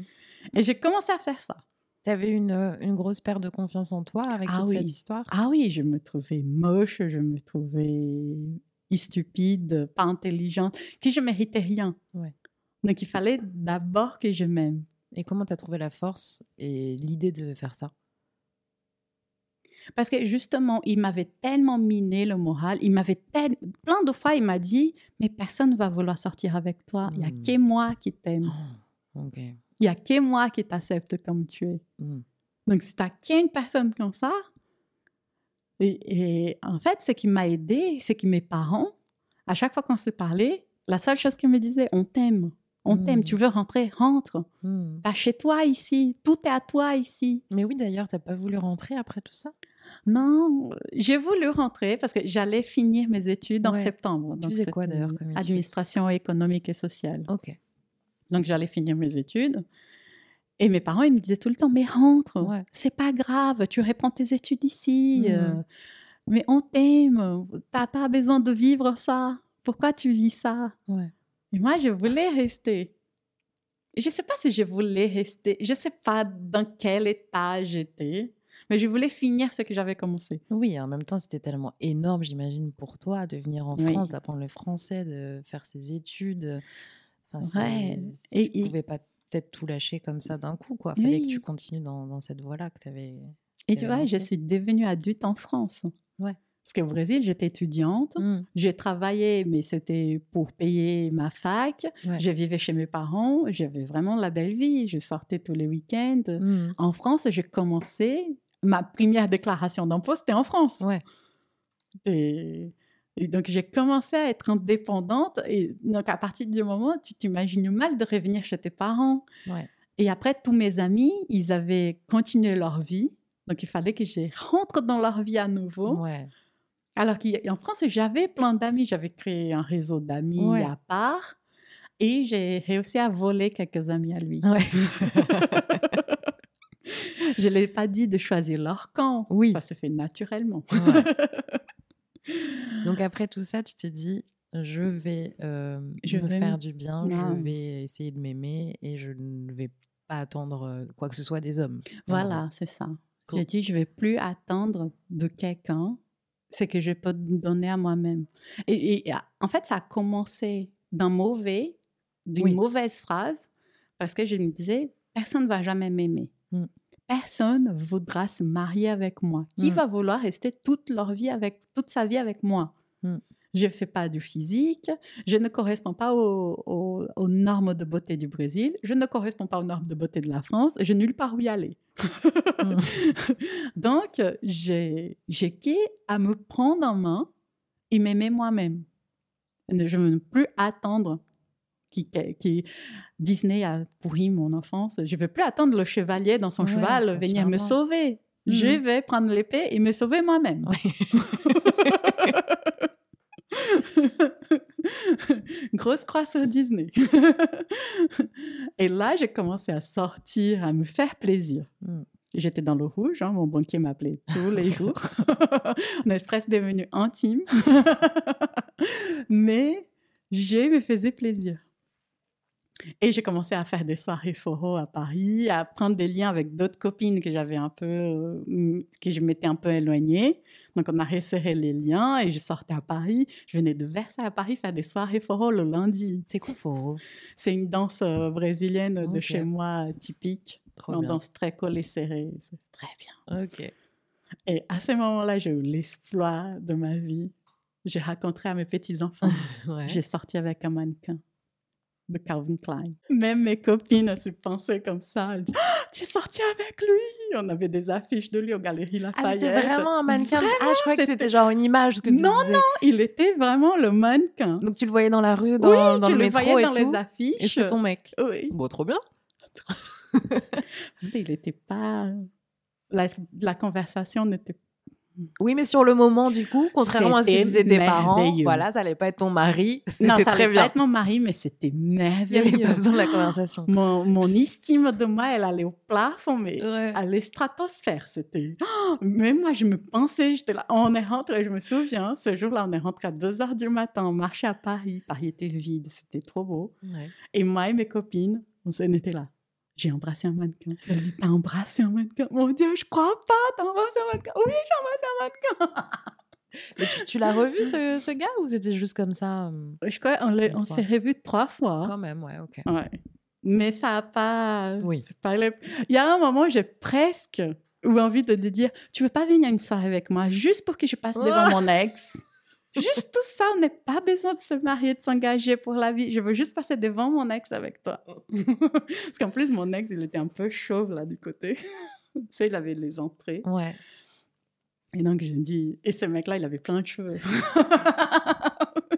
Speaker 3: Et j'ai commencé à faire ça.
Speaker 2: Tu avais une, euh, une, grosse perte de confiance en toi avec
Speaker 3: ah
Speaker 2: toute cette histoire?
Speaker 3: Ah oui, je me trouvais moche, je me trouvais stupide, pas intelligente, que je méritais rien. Donc il fallait d'abord que je m'aime.
Speaker 2: Et comment tu as trouvé la force et l'idée de faire ça?
Speaker 3: Parce que justement, il m'avait tellement miné le moral, il m'avait plein de fois, il m'a dit, mais personne ne va vouloir sortir avec toi, il n'y a hmm. que moi qui t'aime. Oh, il n'y a que moi qui t'accepte comme tu es. Hmm. Donc, si tu n'as qu'une personne comme ça, et, en fait, ce qui m'a aidé, c'est que mes parents, à chaque fois qu'on se parlait, la seule chose qu'ils me disaient, on t'aime. On t'aime, tu hmm. veux rentrer, rentre. T'as chez toi ici, tout est à toi ici.
Speaker 2: Mais oui, d'ailleurs, t'as pas voulu rentrer après tout ça?
Speaker 3: Non, j'ai voulu rentrer parce que j'allais finir mes études en septembre.
Speaker 2: Tu faisais quoi d'ailleurs
Speaker 3: Administration économique et sociale.
Speaker 2: Ok.
Speaker 3: Donc j'allais finir mes études. Et mes parents, ils me disaient tout le temps, mais rentre, c'est pas grave, tu reprends tes études ici, mmh. euh, mais on t'aime, t'as pas besoin de vivre ça, pourquoi tu vis ça? Et moi, je voulais rester. Je sais pas si je voulais rester, je sais pas dans quel état j'étais, mais je voulais finir ce que j'avais commencé.
Speaker 2: Oui, en même temps, c'était tellement énorme, j'imagine, pour toi de venir en France, d'apprendre le français, de faire ses études. Enfin, ouais. Et tu ne pouvais pas peut-être tout lâcher comme ça d'un coup, quoi. Il fallait que tu continues dans, dans cette voie-là que tu avais.
Speaker 3: Et tu vois, je suis devenue adulte en France.
Speaker 2: Ouais.
Speaker 3: Parce qu'au Brésil, j'étais étudiante, mmh. j'ai travaillé, mais c'était pour payer ma fac. Je vivais chez mes parents, j'avais vraiment la belle vie. Je sortais tous les week-ends. Mmh. En France, j'ai commencé ma première déclaration d'impôt, c'était en France.
Speaker 2: Ouais.
Speaker 3: Et, donc, j'ai commencé à être indépendante. Et donc, à partir du moment, tu t'imagines mal de revenir chez tes parents.
Speaker 2: Ouais.
Speaker 3: Et après, tous mes amis, ils avaient continué leur vie. Donc, il fallait que je rentre dans leur vie à nouveau.
Speaker 2: Ouais.
Speaker 3: Alors qu'en France, j'avais plein d'amis. J'avais créé un réseau d'amis à part. Et j'ai réussi à voler quelques amis à lui.
Speaker 2: Ouais. [LAUGHS] [LAUGHS]
Speaker 3: je ne l'ai pas dit de choisir leur camp.
Speaker 2: Oui.
Speaker 3: Ça se fait naturellement. [LAUGHS]
Speaker 2: Donc après tout ça, tu te dis, je vais euh, je me faire du bien, je vais essayer de m'aimer et je ne vais pas attendre euh, quoi que ce soit des hommes.
Speaker 3: Voilà, c'est ça. J'ai dit, je ne vais plus attendre de quelqu'un ce que je peux donner à moi-même. Et, en fait, ça a commencé d'un mauvais, d'une mauvaise phrase, parce que je me disais, personne ne va jamais m'aimer. Mmh personne voudra se marier avec moi. Qui mm. va vouloir rester toute leur vie avec toute sa vie avec moi? Mm. Je ne fais pas du physique, je ne corresponds pas aux, normes de beauté du Brésil, je ne corresponds pas aux normes de beauté de la France, je n'ai nulle part où y aller. Mm. [LAUGHS] Donc, j'ai qu'à à me prendre en main et m'aimer moi-même. Je ne veux plus attendre qui, Disney a pourri mon enfance. Je ne veux plus attendre le chevalier dans son cheval venir me sauver. Je mhm. vais prendre l'épée et me sauver moi-même. [LAUGHS] Grosse croix sur Disney. [LAUGHS] et là, j'ai commencé à sortir, à me faire plaisir. Mm. J'étais dans le rouge, hein, mon banquier m'appelait tous les [LAUGHS] jours. On est presque devenus intimes. Mais je me faisais plaisir. Et j'ai commencé à faire des soirées foro à Paris, à prendre des liens avec d'autres copines que j'avais un peu, euh, que je m'étais un peu éloignée. Donc, on a resserré les liens et je sortais à Paris. Je venais de Versailles à Paris faire des soirées foro le lundi.
Speaker 2: C'est quoi foro
Speaker 3: C'est une danse euh, brésilienne de chez moi typique. Trop une danse très collée serrée. C'est très bien.
Speaker 2: Ok.
Speaker 3: Et à ce moment-là, j'ai eu l'exploit de ma vie. J'ai raconté à mes petits-enfants. [LAUGHS] J'ai sorti avec un mannequin de Calvin Klein. Même mes copines se pensaient comme ça. Elles disaient, ah, tu es sortie avec lui On avait des affiches de lui aux Galeries Lafayette.
Speaker 2: Ah, c'était vraiment un mannequin Ah, je croyais que c'était genre une image que tu
Speaker 3: Non, non, il était vraiment le mannequin.
Speaker 2: Donc tu le voyais dans la rue, dans, oui, dans le, métro
Speaker 3: voyais dans
Speaker 2: les
Speaker 3: affiches.
Speaker 2: Et c'était ton mec
Speaker 3: Oui.
Speaker 2: Bon, trop bien. [LAUGHS]
Speaker 3: il n'était pas... La, la conversation n'était
Speaker 2: Oui, mais sur le moment, du coup, contrairement à ce que disaient tes parents,
Speaker 3: merveilleux.
Speaker 2: voilà, ça allait pas être ton mari.
Speaker 3: Non,
Speaker 2: C'était
Speaker 3: ça
Speaker 2: très
Speaker 3: allait
Speaker 2: bien.
Speaker 3: pas être mon mari, mais c'était
Speaker 2: Il n'y avait
Speaker 3: merveilleux.
Speaker 2: pas besoin de la conversation.
Speaker 3: Mon, mon estime de moi, elle allait au plafond, mais
Speaker 2: Ouais.
Speaker 3: à la stratosphère. C'était. Oh, même moi, je me pensais, j'étais là. On est rentré, je me souviens, ce jour-là, on est rentré à 2 h du matin, on marchait à Paris. Paris était vide, c'était trop beau.
Speaker 2: Ouais.
Speaker 3: Et moi et mes copines, on s'en était là. J'ai embrassé un mannequin. Elle dit T'as embrassé un mannequin Mon Dieu, je crois pas, t'as embrassé un mannequin. Oui, j'ai embrassé un mannequin.
Speaker 2: Mais tu, tu l'as revu, ce, ce gars, ou c'était juste comme ça euh,
Speaker 3: Je crois qu'on s'est revus trois fois.
Speaker 2: Quand même, ouais, ok.
Speaker 3: Ouais. Mais ça a pas.
Speaker 2: Oui.
Speaker 3: Il y a un moment où j'ai presque eu envie de lui dire Tu veux pas venir à une soirée avec moi juste pour que je passe devant [LAUGHS] mon ex? Juste tout ça, on n'a pas besoin de se marier, de s'engager pour la vie. Je veux juste passer devant mon ex avec toi. [LAUGHS] Parce qu'en plus, mon ex, il était un peu chauve là du côté. [LAUGHS] tu sais, il avait les entrées.
Speaker 2: Ouais.
Speaker 3: Et donc, j'ai dit. Et ce mec-là, il avait plein de cheveux. [LAUGHS]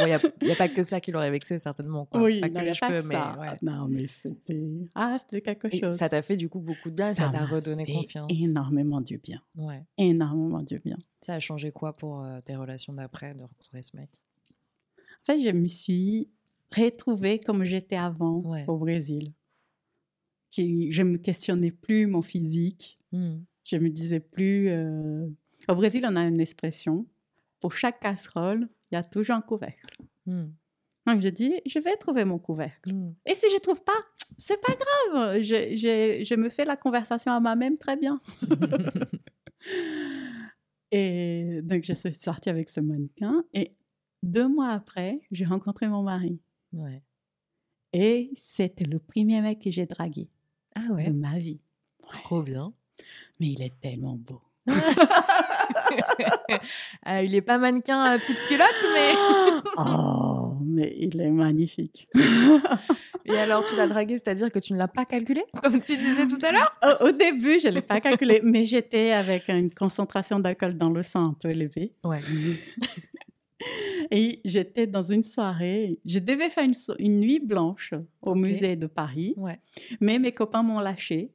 Speaker 2: Il n'y a, pas que ça qui l'aurait vexé, certainement. Quoi.
Speaker 3: oui,
Speaker 2: pas
Speaker 3: non,
Speaker 2: que
Speaker 3: a
Speaker 2: les cheveux, mais. ouais.
Speaker 3: Non, mais c'était. Ah, c'était quelque
Speaker 2: Et
Speaker 3: chose.
Speaker 2: ça t'a fait du coup beaucoup de bien et ça t'a redonné
Speaker 3: fait
Speaker 2: confiance.
Speaker 3: Énormément du bien.
Speaker 2: Ouais.
Speaker 3: Énormément du bien.
Speaker 2: Ça a changé quoi pour euh, tes relations d'après de rencontrer ce mec?
Speaker 3: En fait, je me suis retrouvée comme j'étais avant
Speaker 2: Ouais.
Speaker 3: au Brésil. Qui, je me questionnais plus mon physique.
Speaker 2: Hmm.
Speaker 3: Je me disais plus. euh, Au Brésil, on a une expression. Pour chaque casserole, il y a toujours un couvercle.
Speaker 2: Hmm.
Speaker 3: Donc, je dis, je vais trouver mon couvercle.
Speaker 2: Hmm.
Speaker 3: Et si je trouve pas, c'est pas grave. Je, je- je me fais la conversation à moi-même très bien. [LAUGHS] et donc, je suis sortie avec ce mannequin. Et deux mois après, j'ai rencontré mon mari.
Speaker 2: ouais.
Speaker 3: Et c'était le premier mec que j'ai dragué
Speaker 2: Ah
Speaker 3: de
Speaker 2: ouais,
Speaker 3: ma vie.
Speaker 2: trop bien.
Speaker 3: Mais il est tellement beau. [LAUGHS]
Speaker 2: Ah, il est pas mannequin à petite culotte, mais. [LAUGHS]
Speaker 3: Oh, mais il est magnifique. [LAUGHS]
Speaker 2: Et alors, tu l'as dragué, c'est-à-dire que tu ne l'as pas calculé, comme tu disais tout à l'heure?
Speaker 3: Au, au début, je ne l'ai pas calculé, mais j'étais avec une concentration d'alcool dans le sang un peu élevée.
Speaker 2: Ouais. [LAUGHS]
Speaker 3: Et j'étais dans une soirée. Je devais faire une, so- une nuit blanche au musée de Paris,
Speaker 2: Ouais.
Speaker 3: mais mes copains m'ont lâché.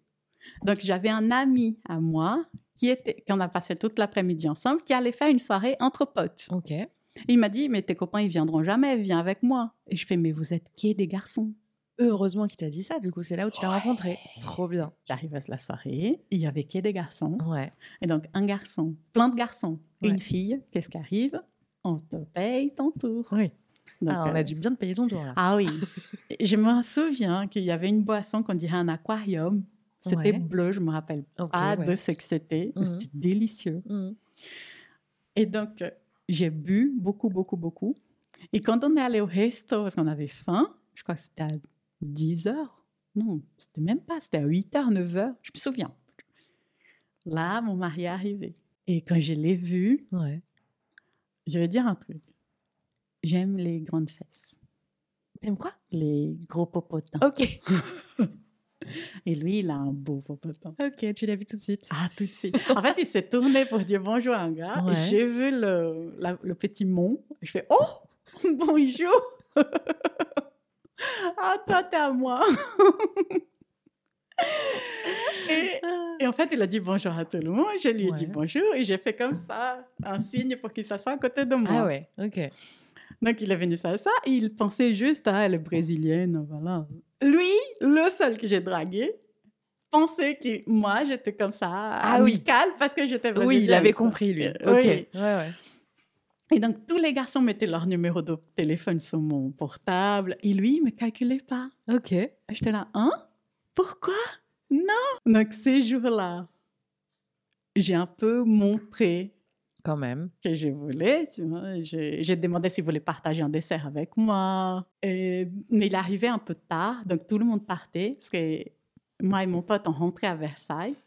Speaker 3: Donc j'avais un ami à moi qui était, qu'on a passé toute l'après-midi ensemble, qui allait faire une soirée entre potes.
Speaker 2: Ok.
Speaker 3: Et il m'a dit, mais tes copains, ils viendront jamais, viens avec moi. Et je fais, mais vous êtes qui des garçons
Speaker 2: Heureusement qu'il t'a dit ça, du coup, c'est là où tu l'as rencontré. Trop bien.
Speaker 3: J'arrive à la soirée, il y avait qui des garçons.
Speaker 2: Ouais.
Speaker 3: Et donc un garçon, plein de garçons,
Speaker 2: Ouais.
Speaker 3: une fille, qu'est-ce qui arrive? On te paye ton tour.
Speaker 2: Oui.
Speaker 3: Donc,
Speaker 2: Ah, on
Speaker 3: euh,
Speaker 2: a dû bien te payer ton tour là.
Speaker 3: Ah oui. [LAUGHS] je me souviens qu'il y avait une boisson qu'on dirait un aquarium. C'était
Speaker 2: Ouais.
Speaker 3: bleu, je me rappelle pas
Speaker 2: ouais.
Speaker 3: de ce que c'était.
Speaker 2: Mhm.
Speaker 3: C'était délicieux.
Speaker 2: Mhm.
Speaker 3: Et donc, euh, j'ai bu beaucoup, beaucoup, beaucoup. Et quand on est allé au resto, parce qu'on avait faim, je crois que c'était à 10 heures. Non, c'était même pas, c'était à 8 heures, 9 heures. Je me souviens. Là, mon mari est arrivé. Et quand je l'ai vu,
Speaker 2: Ouais.
Speaker 3: je vais dire un truc. J'aime les grandes fesses,
Speaker 2: T'aimes quoi?
Speaker 3: Les gros popotins.
Speaker 2: Ok. [LAUGHS]
Speaker 3: Et lui, il a un beau popotin.
Speaker 2: Ok, tu l'as vu tout de suite.
Speaker 3: Ah, tout de suite. En fait, il s'est tourné pour dire bonjour à un gars.
Speaker 2: Ouais.
Speaker 3: J'ai vu le, la- le petit mont. Je fais Oh, [LAUGHS] bonjour. [LAUGHS] ah, toi, t'es à moi. [LAUGHS] et, et en fait, il a dit bonjour à tout le monde. Je lui ai dit bonjour. Et j'ai fait comme ça, un signe pour qu'il s'assoie à côté de moi.
Speaker 2: Ah ouais, ok.
Speaker 3: Donc, il est venu ça, ça. Il pensait juste, ah, elle brésilienne, voilà. Lui, le seul que j'ai dragué, pensait que moi, j'étais comme ça,
Speaker 2: Ah oui.
Speaker 3: amicale, parce que j'étais brésilienne.
Speaker 2: Oui, il avait compris lui.
Speaker 3: Euh,
Speaker 2: Ok.
Speaker 3: oui.
Speaker 2: Ouais, ouais.
Speaker 3: Et donc, tous les garçons mettaient leur numéro de téléphone sur mon portable. Et lui, il me calculait pas.
Speaker 2: Ok.
Speaker 3: J'étais là, hein? Pourquoi? Non Donc, ces jours-là, j'ai un peu montré
Speaker 2: Quand même.
Speaker 3: que je voulais. Tu vois. J'ai demandé s'il voulait partager un dessert avec moi. Et- mais il arrivait un peu tard, donc tout le monde partait, parce que moi et mon pote, on rentrait à Versailles.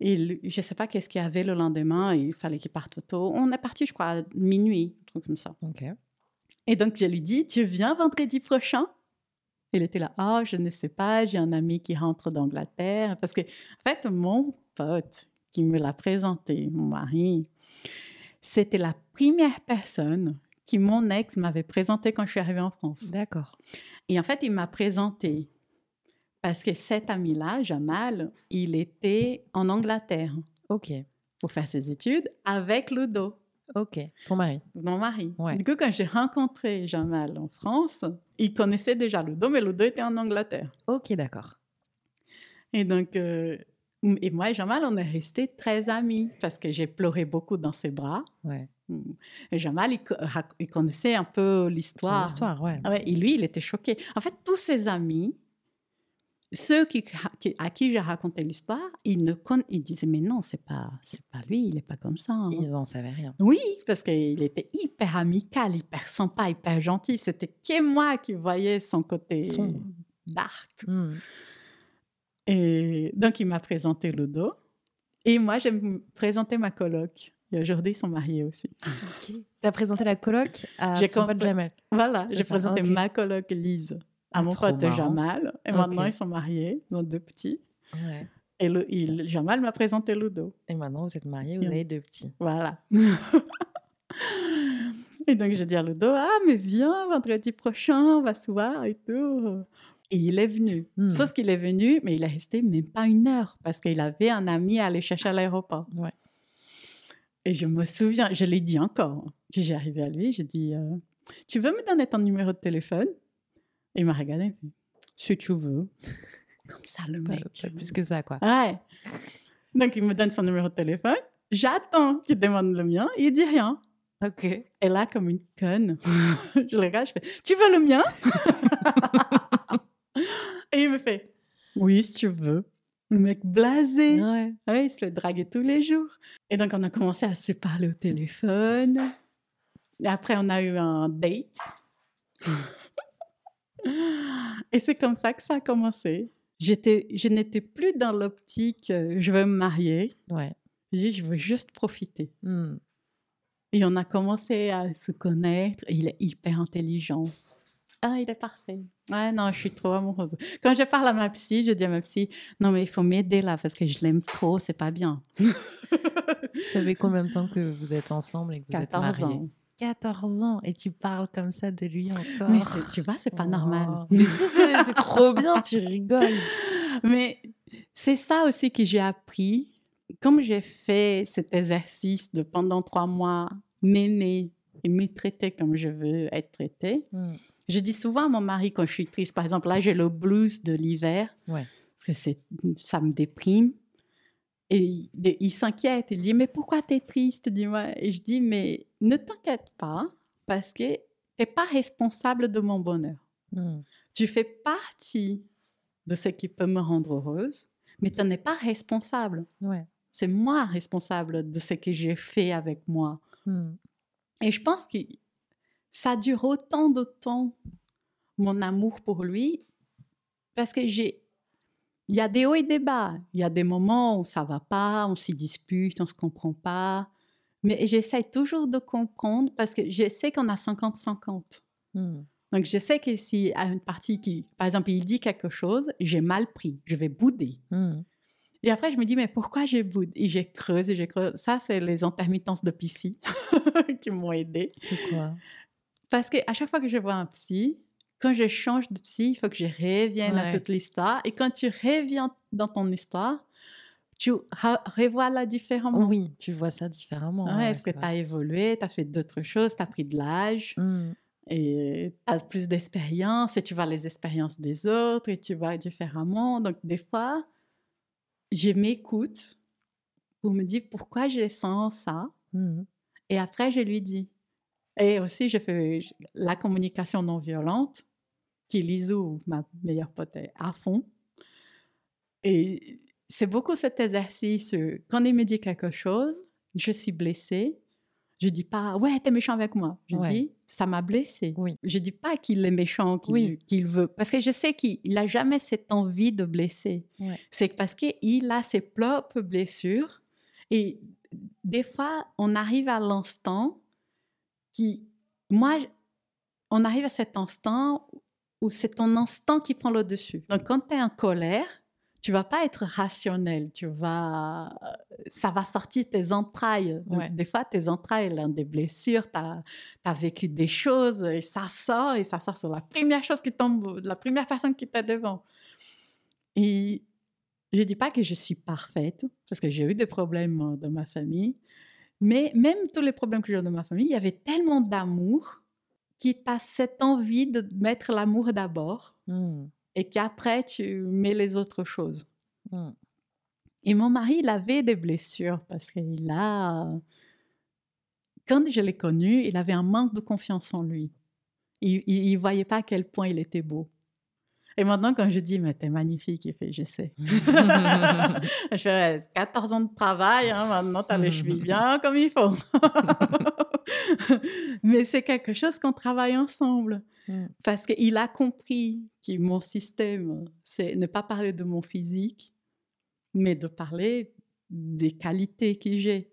Speaker 3: Et je ne sais pas qu'est-ce qu'il y avait le lendemain, il fallait qu'il parte tôt. On est parti, je crois, à minuit, un truc comme ça.
Speaker 2: Ok.
Speaker 3: Et donc, je lui dis, tu viens vendredi prochain? Il était là, ah, je ne sais pas, j'ai un ami qui rentre d'Angleterre. Parce que, en fait, mon pote qui me l'a présenté, mon mari, c'était la première personne qui mon ex m'avait présenté quand je suis arrivée en France.
Speaker 2: D'accord.
Speaker 3: Et en fait, il m'a présenté parce que cet ami-là, Jamal, il était en Angleterre.
Speaker 2: Ok.
Speaker 3: pour faire ses études avec Ludo.
Speaker 2: Ok, ton mari.
Speaker 3: Mon mari.
Speaker 2: Ouais.
Speaker 3: Du coup, quand j'ai rencontré Jamal en France, il connaissait déjà Ludo, mais Ludo était en Angleterre.
Speaker 2: Ok, d'accord.
Speaker 3: Et donc, euh, et moi et Jamal, on est restés très amis parce que j'ai pleuré beaucoup dans ses bras.
Speaker 2: Ouais.
Speaker 3: Et Jamal, il, connaissait un peu l'histoire.
Speaker 2: histoire, ouais.
Speaker 3: Ah ouais, et lui, il était choqué. En fait, tous ses amis, ceux qui, qui- à qui j'ai raconté l'histoire, ils ne ils disaient mais non, c'est pas, c'est pas lui, il est pas comme ça. hein.
Speaker 2: Ils en savaient rien.
Speaker 3: Oui, parce qu'il était hyper amical, hyper sympa, hyper gentil. C'était que moi qui voyais son côté
Speaker 2: Sombre.
Speaker 3: dark.
Speaker 2: Hmm.
Speaker 3: Et donc, il m'a présenté Ludo. Et moi, j'ai présenté ma coloc. Et aujourd'hui, ils sont mariés aussi.
Speaker 2: T'as présenté la coloc à
Speaker 3: J'ai
Speaker 2: ton pote. Jamel.
Speaker 3: Voilà, j'ai présenté ma coloc Lise à mon pote
Speaker 2: marrant.
Speaker 3: Jamal. Et maintenant, ils sont mariés, ils ont deux petits.
Speaker 2: Ouais.
Speaker 3: Et le, il- Jamal m'a présenté Ludo.
Speaker 2: Et maintenant, vous êtes mariés, vous avez deux petits.
Speaker 3: Voilà. [LAUGHS] et donc, je dis à Ludo, ah, mais viens, vendredi prochain, on va se voir et tout. Et il est venu.
Speaker 2: Hmm.
Speaker 3: Sauf qu'il est venu, mais il est resté même pas une heure parce qu'il avait un ami à aller chercher à l'aéroport.
Speaker 2: Ouais.
Speaker 3: Et je me souviens, je l'ai dit encore. Puis j'ai arrivé à lui, j'ai dit, euh, tu veux me donner ton numéro de téléphone Et il m'a regardé, il fait, si tu veux. [LAUGHS] Comme ça, le
Speaker 2: Pas,
Speaker 3: mec.
Speaker 2: pas plus que ça, quoi.
Speaker 3: Ouais. Donc, il me donne son numéro de téléphone. J'attends qu'il demande le mien. Il dit rien.
Speaker 2: Ok.
Speaker 3: Et là, comme une conne, [LAUGHS] je le regarde, je fais Tu veux le mien [LAUGHS] Et il me fait Oui, si tu veux. Le mec blasé.
Speaker 2: Ouais.
Speaker 3: Ouais, il se le draguait tous les jours. Et donc, on a commencé à se parler au téléphone. Et après, on a eu un date. [LAUGHS] Et c'est comme ça que ça a commencé. J'étais, je n'étais plus dans l'optique euh, je veux me marier.
Speaker 2: Ouais.
Speaker 3: J'ai dit je veux juste profiter.
Speaker 2: Hmm.
Speaker 3: Et on a commencé à se connaître. Il est hyper intelligent. Ah, il est parfait. Ouais, non, je suis trop amoureuse. Quand je parle à ma psy, je dis à ma psy, non, mais il faut m'aider là parce que je l'aime trop, c'est pas bien. [LAUGHS]
Speaker 2: Vous savez combien de temps que vous êtes ensemble et que vous êtes
Speaker 3: 14
Speaker 2: mariés
Speaker 3: ans.
Speaker 2: 14 ans et tu parles comme ça de lui encore.
Speaker 3: Mais tu vois, c'est pas normal.
Speaker 2: Oh. Mais si, c'est c'est trop bien, tu rigoles.
Speaker 3: Mais c'est ça aussi que j'ai appris. Comme j'ai fait cet exercice de pendant trois mois m'aimer et me traiter comme je veux être traitée,
Speaker 2: Hmm.
Speaker 3: Je dis souvent à mon mari quand je suis triste, par exemple, là j'ai le blues de l'hiver,
Speaker 2: Ouais.
Speaker 3: parce que c'est, ça me déprime. Et il, il s'inquiète, il dit, mais pourquoi tu es triste, dis-moi. Et je dis, mais ne t'inquiète pas, parce que tu n'es pas responsable de mon bonheur.
Speaker 2: Hmm.
Speaker 3: Tu fais partie de ce qui peut me rendre heureuse, mais tu n'es pas responsable.
Speaker 2: Ouais.
Speaker 3: C'est moi responsable de ce que j'ai fait avec moi.
Speaker 2: Hmm.
Speaker 3: Et je pense que ça dure autant de temps, mon amour pour lui, parce que j'ai... Il y a des hauts et des bas. Il y a des moments où ça va pas, on s'y dispute, on se comprend pas. Mais j'essaie toujours de comprendre parce que je sais qu'on a 50-50.
Speaker 2: Hmm.
Speaker 3: Donc, je sais que s'il y a une partie qui, par exemple, il dit quelque chose, j'ai mal pris, je vais bouder.
Speaker 2: Hmm.
Speaker 3: Et après, je me dis, mais pourquoi j'ai boude? Et j'ai creusé, j'ai creusé. Ça, c'est les intermittences de psy [LAUGHS] qui m'ont aidé.
Speaker 2: C'est quoi?
Speaker 3: Parce qu'à chaque fois que je vois un psy, quand je change de psy, il faut que je revienne à
Speaker 2: Ouais.
Speaker 3: toute l'histoire. Et quand tu reviens dans ton histoire, tu re- revois la différemment.
Speaker 2: Oui, tu vois ça différemment.
Speaker 3: Ouais,
Speaker 2: ouais,
Speaker 3: parce que tu as évolué, tu as fait d'autres choses, tu as pris de l'âge.
Speaker 2: Hmm.
Speaker 3: et tu as plus d'expérience et tu vois les expériences des autres et tu vois différemment. Donc, des fois, je m'écoute pour me dire pourquoi je sens ça.
Speaker 2: Hmm.
Speaker 3: Et après, je lui dis. Et aussi, je fais la communication non violente, qui Lisou, ma meilleure pote, est à fond. Et c'est beaucoup cet exercice. euh, Quand il me dit quelque chose, je suis blessée. Je dis pas, ouais, t'es méchant avec moi. Je
Speaker 2: Ouais.
Speaker 3: dis, ça m'a blessée.
Speaker 2: Oui.
Speaker 3: Je dis pas qu'il est méchant, qu'il
Speaker 2: Oui.
Speaker 3: veut. Parce que je sais qu'il a jamais cette envie de blesser.
Speaker 2: Ouais.
Speaker 3: C'est parce qu'il a ses propres blessures. Et des fois, on arrive à l'instant qui. Moi, on arrive à cet instant où c'est ton instant qui prend le dessus. Donc, quand tu es en colère, tu vas pas être rationnel. Tu vas. Ça va sortir tes entrailles. Donc,
Speaker 2: Ouais.
Speaker 3: des fois, tes entrailles ont des blessures, tu as, vécu des choses et ça sort et ça sort sur la première chose qui tombe, la première personne qui t'est devant. Et je dis pas que je suis parfaite, parce que j'ai eu des problèmes euh, dans ma famille, mais même tous les problèmes que j'ai dans ma famille, il y avait tellement d'amour qui t'a cette envie de mettre l'amour d'abord
Speaker 2: Hmm.
Speaker 3: et qu'après tu mets les autres choses.
Speaker 2: Hmm.
Speaker 3: Et mon mari, il avait des blessures parce qu'il a, quand je l'ai connu, il avait un manque de confiance en lui. Il ne voyait pas à quel point il était beau. Et maintenant, quand je dis, mais t'es magnifique, il fait, je sais. [LAUGHS] je fais 14 ans de travail, hein, maintenant t'as les chevilles bien comme il faut. [LAUGHS] mais c'est quelque chose qu'on travaille ensemble.
Speaker 2: Mm.
Speaker 3: Parce qu'il a compris que mon système, c'est ne pas parler de mon physique, mais de parler des qualités que j'ai.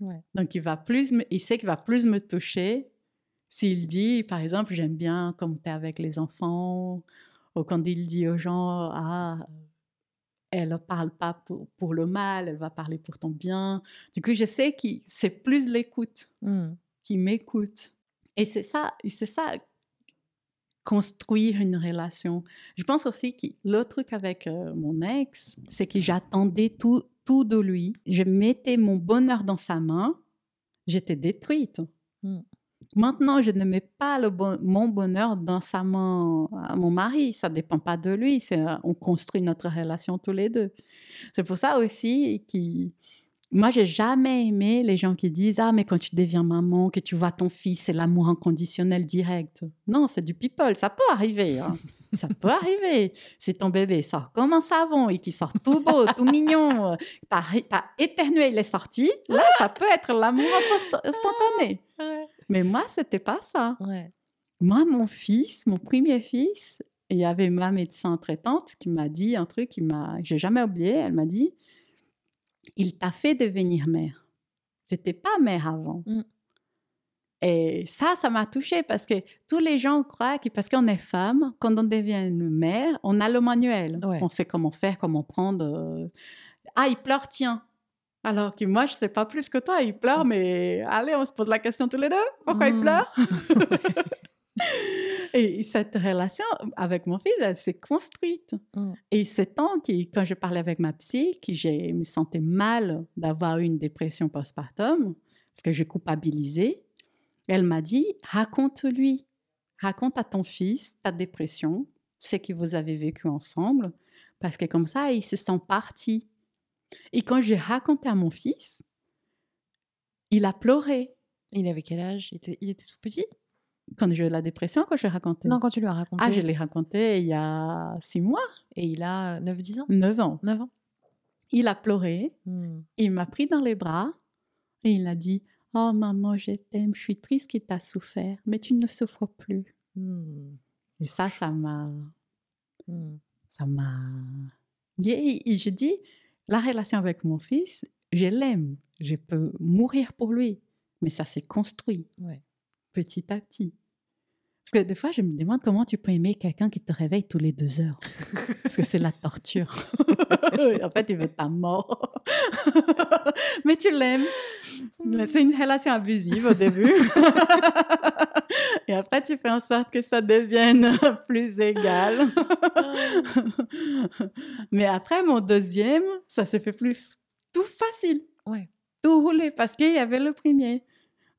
Speaker 2: Ouais.
Speaker 3: Donc, il, va plus me- il sait qu'il va plus me toucher s'il dit, par exemple, j'aime bien comme tu es avec les enfants, ou quand il dit aux gens, ah, elle ne parle pas pour, pour le mal, elle va parler pour ton bien. Du coup, je sais que c'est plus l'écoute
Speaker 2: Hmm.
Speaker 3: qui m'écoute. Et c'est ça, c'est ça, construire une relation. Je pense aussi que le truc avec euh, mon ex, c'est que j'attendais tout, tout de lui. Je mettais mon bonheur dans sa main, j'étais détruite.
Speaker 2: Mm.
Speaker 3: Maintenant, je ne mets pas mon bonheur dans sa main à mon mari. Ça ne dépend pas de lui. Euh, on construit notre relation tous les deux. C'est pour ça aussi que moi, j'ai jamais aimé les gens qui disent Ah, mais quand tu deviens maman, que tu vois ton fils, c'est l'amour inconditionnel direct. Non, c'est du people. Ça peut arriver. hein. Ça peut arriver. Si ton bébé sort comme un savon et qu'il sort tout beau, tout mignon, t'as, éternué, il est sorti, là, ça peut être l'amour inst- instantané. Mais moi, c'était pas ça.
Speaker 2: Ouais.
Speaker 3: Moi, mon fils, mon premier fils, il y avait ma médecin traitante qui m'a dit un truc qui m'a, j'ai jamais oublié. Elle m'a dit, il t'a fait devenir mère. C'était pas mère avant.
Speaker 2: Mm.
Speaker 3: Et ça, ça m'a touchée parce que tous les gens croient que parce qu'on est femme, quand on devient une mère, on a le manuel.
Speaker 2: Ouais.
Speaker 3: On sait comment faire, comment prendre. euh, Ah, il pleure, tiens. Alors que moi, je sais pas plus que toi, il pleure, mais allez, on se pose la question tous les deux. Pourquoi il
Speaker 2: Mm.
Speaker 3: pleure? [LAUGHS] Et cette relation avec mon fils, elle s'est construite.
Speaker 2: Mm.
Speaker 3: Et c'est tant que, quand je parlais avec ma psy, que je me sentais mal d'avoir eu une dépression postpartum, parce que je culpabilisais, elle m'a dit, raconte-lui, raconte à ton fils ta dépression, ce que vous avez vécu ensemble, parce que comme ça, il se sent parti. Et quand j'ai raconté à mon fils, il a pleuré.
Speaker 2: Il avait quel âge? Il était, il était tout petit?
Speaker 3: Quand j'ai eu la dépression, quand j'ai raconté.
Speaker 2: Non, quand tu lui as raconté.
Speaker 3: Ah, je l'ai raconté il y a six mois,
Speaker 2: Et il a 9-10 ans?
Speaker 3: Neuf ans.
Speaker 2: 9 ans
Speaker 3: Il a pleuré,
Speaker 2: Hmm.
Speaker 3: il m'a pris dans les bras et il a dit Oh maman, je t'aime, je suis triste tu as souffert, mais tu ne souffres plus.
Speaker 2: Hmm.
Speaker 3: Et ça, ça m'a.
Speaker 2: Hmm.
Speaker 3: Ça m'a. Et, et je dis La relation avec mon fils, je l'aime, je peux mourir pour lui, mais ça s'est construit
Speaker 2: Ouais.
Speaker 3: petit à petit. Parce que des fois, je me demande comment tu peux aimer quelqu'un qui te réveille tous les deux heures. [LAUGHS] Parce que c'est la torture. [LAUGHS] en fait, il veut ta mort. [LAUGHS] Mais tu l'aimes. C'est une relation abusive au début. Et après, tu fais en sorte que ça devienne [LAUGHS] plus égal. [LAUGHS] Mais après, mon deuxième, ça s'est fait plus tout facile.
Speaker 2: Ouais.
Speaker 3: Tout roulé parce qu'il y avait le premier.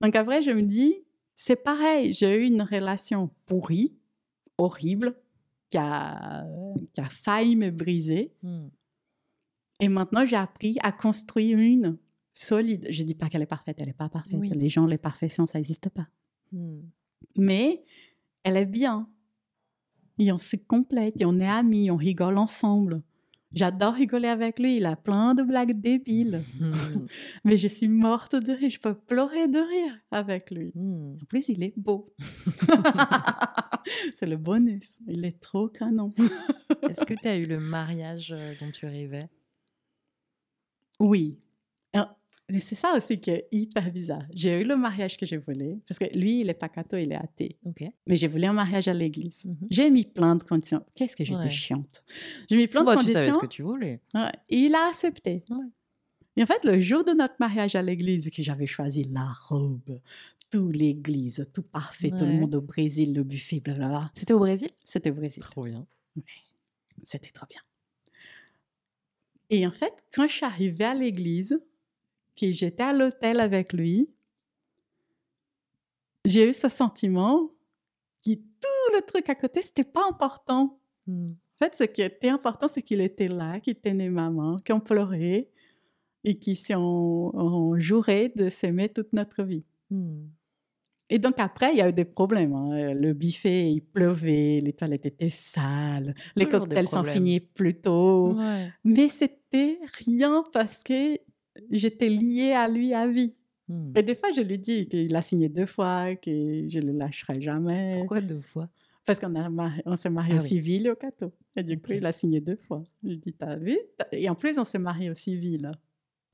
Speaker 3: Donc après, je me dis, c'est pareil, j'ai eu une relation pourrie, horrible, qui a, qui a failli me briser.
Speaker 2: Hmm.
Speaker 3: Et maintenant, j'ai appris à construire une solide. Je dis pas qu'elle est parfaite, elle n'est pas parfaite.
Speaker 2: Oui.
Speaker 3: Les gens, les perfections, ça n'existe pas.
Speaker 2: Hmm.
Speaker 3: Mais elle est bien. Et on se complète, et on est amis, on rigole ensemble. J'adore rigoler avec lui, il a plein de blagues débiles. [LAUGHS] [LAUGHS] Mais je suis morte de rire, je peux pleurer de rire avec lui.
Speaker 2: Hmm.
Speaker 3: En plus, il est beau. [LAUGHS] c'est le bonus. Il est trop canon.
Speaker 2: Est-ce que tu as eu le mariage euh, dont tu rêvais?
Speaker 3: Oui. Mais c'est ça aussi qui est hyper bizarre. J'ai eu le mariage que je voulais, parce que lui, il est pas catho, il est athée.
Speaker 2: Ok.
Speaker 3: Mais j'ai voulu un mariage à l'église.
Speaker 2: Mhm.
Speaker 3: J'ai mis plein de conditions. Qu'est-ce que j'étais
Speaker 2: Ouais.
Speaker 3: chiante. J'ai mis plein
Speaker 2: Bah,
Speaker 3: de
Speaker 2: tu
Speaker 3: conditions.
Speaker 2: savais ce que tu voulais.
Speaker 3: Ouais, il a accepté.
Speaker 2: Ouais.
Speaker 3: Et en fait, le jour de notre mariage à l'église, que j'avais choisi la robe, toute l'église, tout parfait, tout le monde au Brésil, le buffet, blablabla.
Speaker 2: C'était au Brésil?
Speaker 3: C'était au Brésil.
Speaker 2: Trop bien.
Speaker 3: C'était trop bien. Et en fait, quand je suis arrivée à l'église, que j'étais à l'hôtel avec lui, j'ai eu ce sentiment que tout le truc à côté, c'était pas important.
Speaker 2: Hmm.
Speaker 3: En fait, ce qui était important, c'est qu'il était là, qu'il tenait maman, qu'on pleurait et qu'ils on, on jouerait de s'aimer toute notre vie.
Speaker 2: Hmm.
Speaker 3: Et donc après, il y a eu des problèmes. hein. Le buffet, il pleuvait, les toilettes étaient sales, les
Speaker 2: Toujours
Speaker 3: cocktails s'en
Speaker 2: problèmes.
Speaker 3: finies plus tôt.
Speaker 2: Ouais.
Speaker 3: Mais c'était rien parce que j'étais liée à lui à vie.
Speaker 2: Hmm.
Speaker 3: Et des fois, je lui dis qu'il a signé deux fois, que je ne le lâcherai jamais.
Speaker 2: Pourquoi deux fois?
Speaker 3: Parce qu'on on s'est marié
Speaker 2: Ah
Speaker 3: au
Speaker 2: oui.
Speaker 3: civil au catho. Et du coup, il a signé deux fois. Je lui dis, t'as vu? Et en plus, on s'est marié au civil.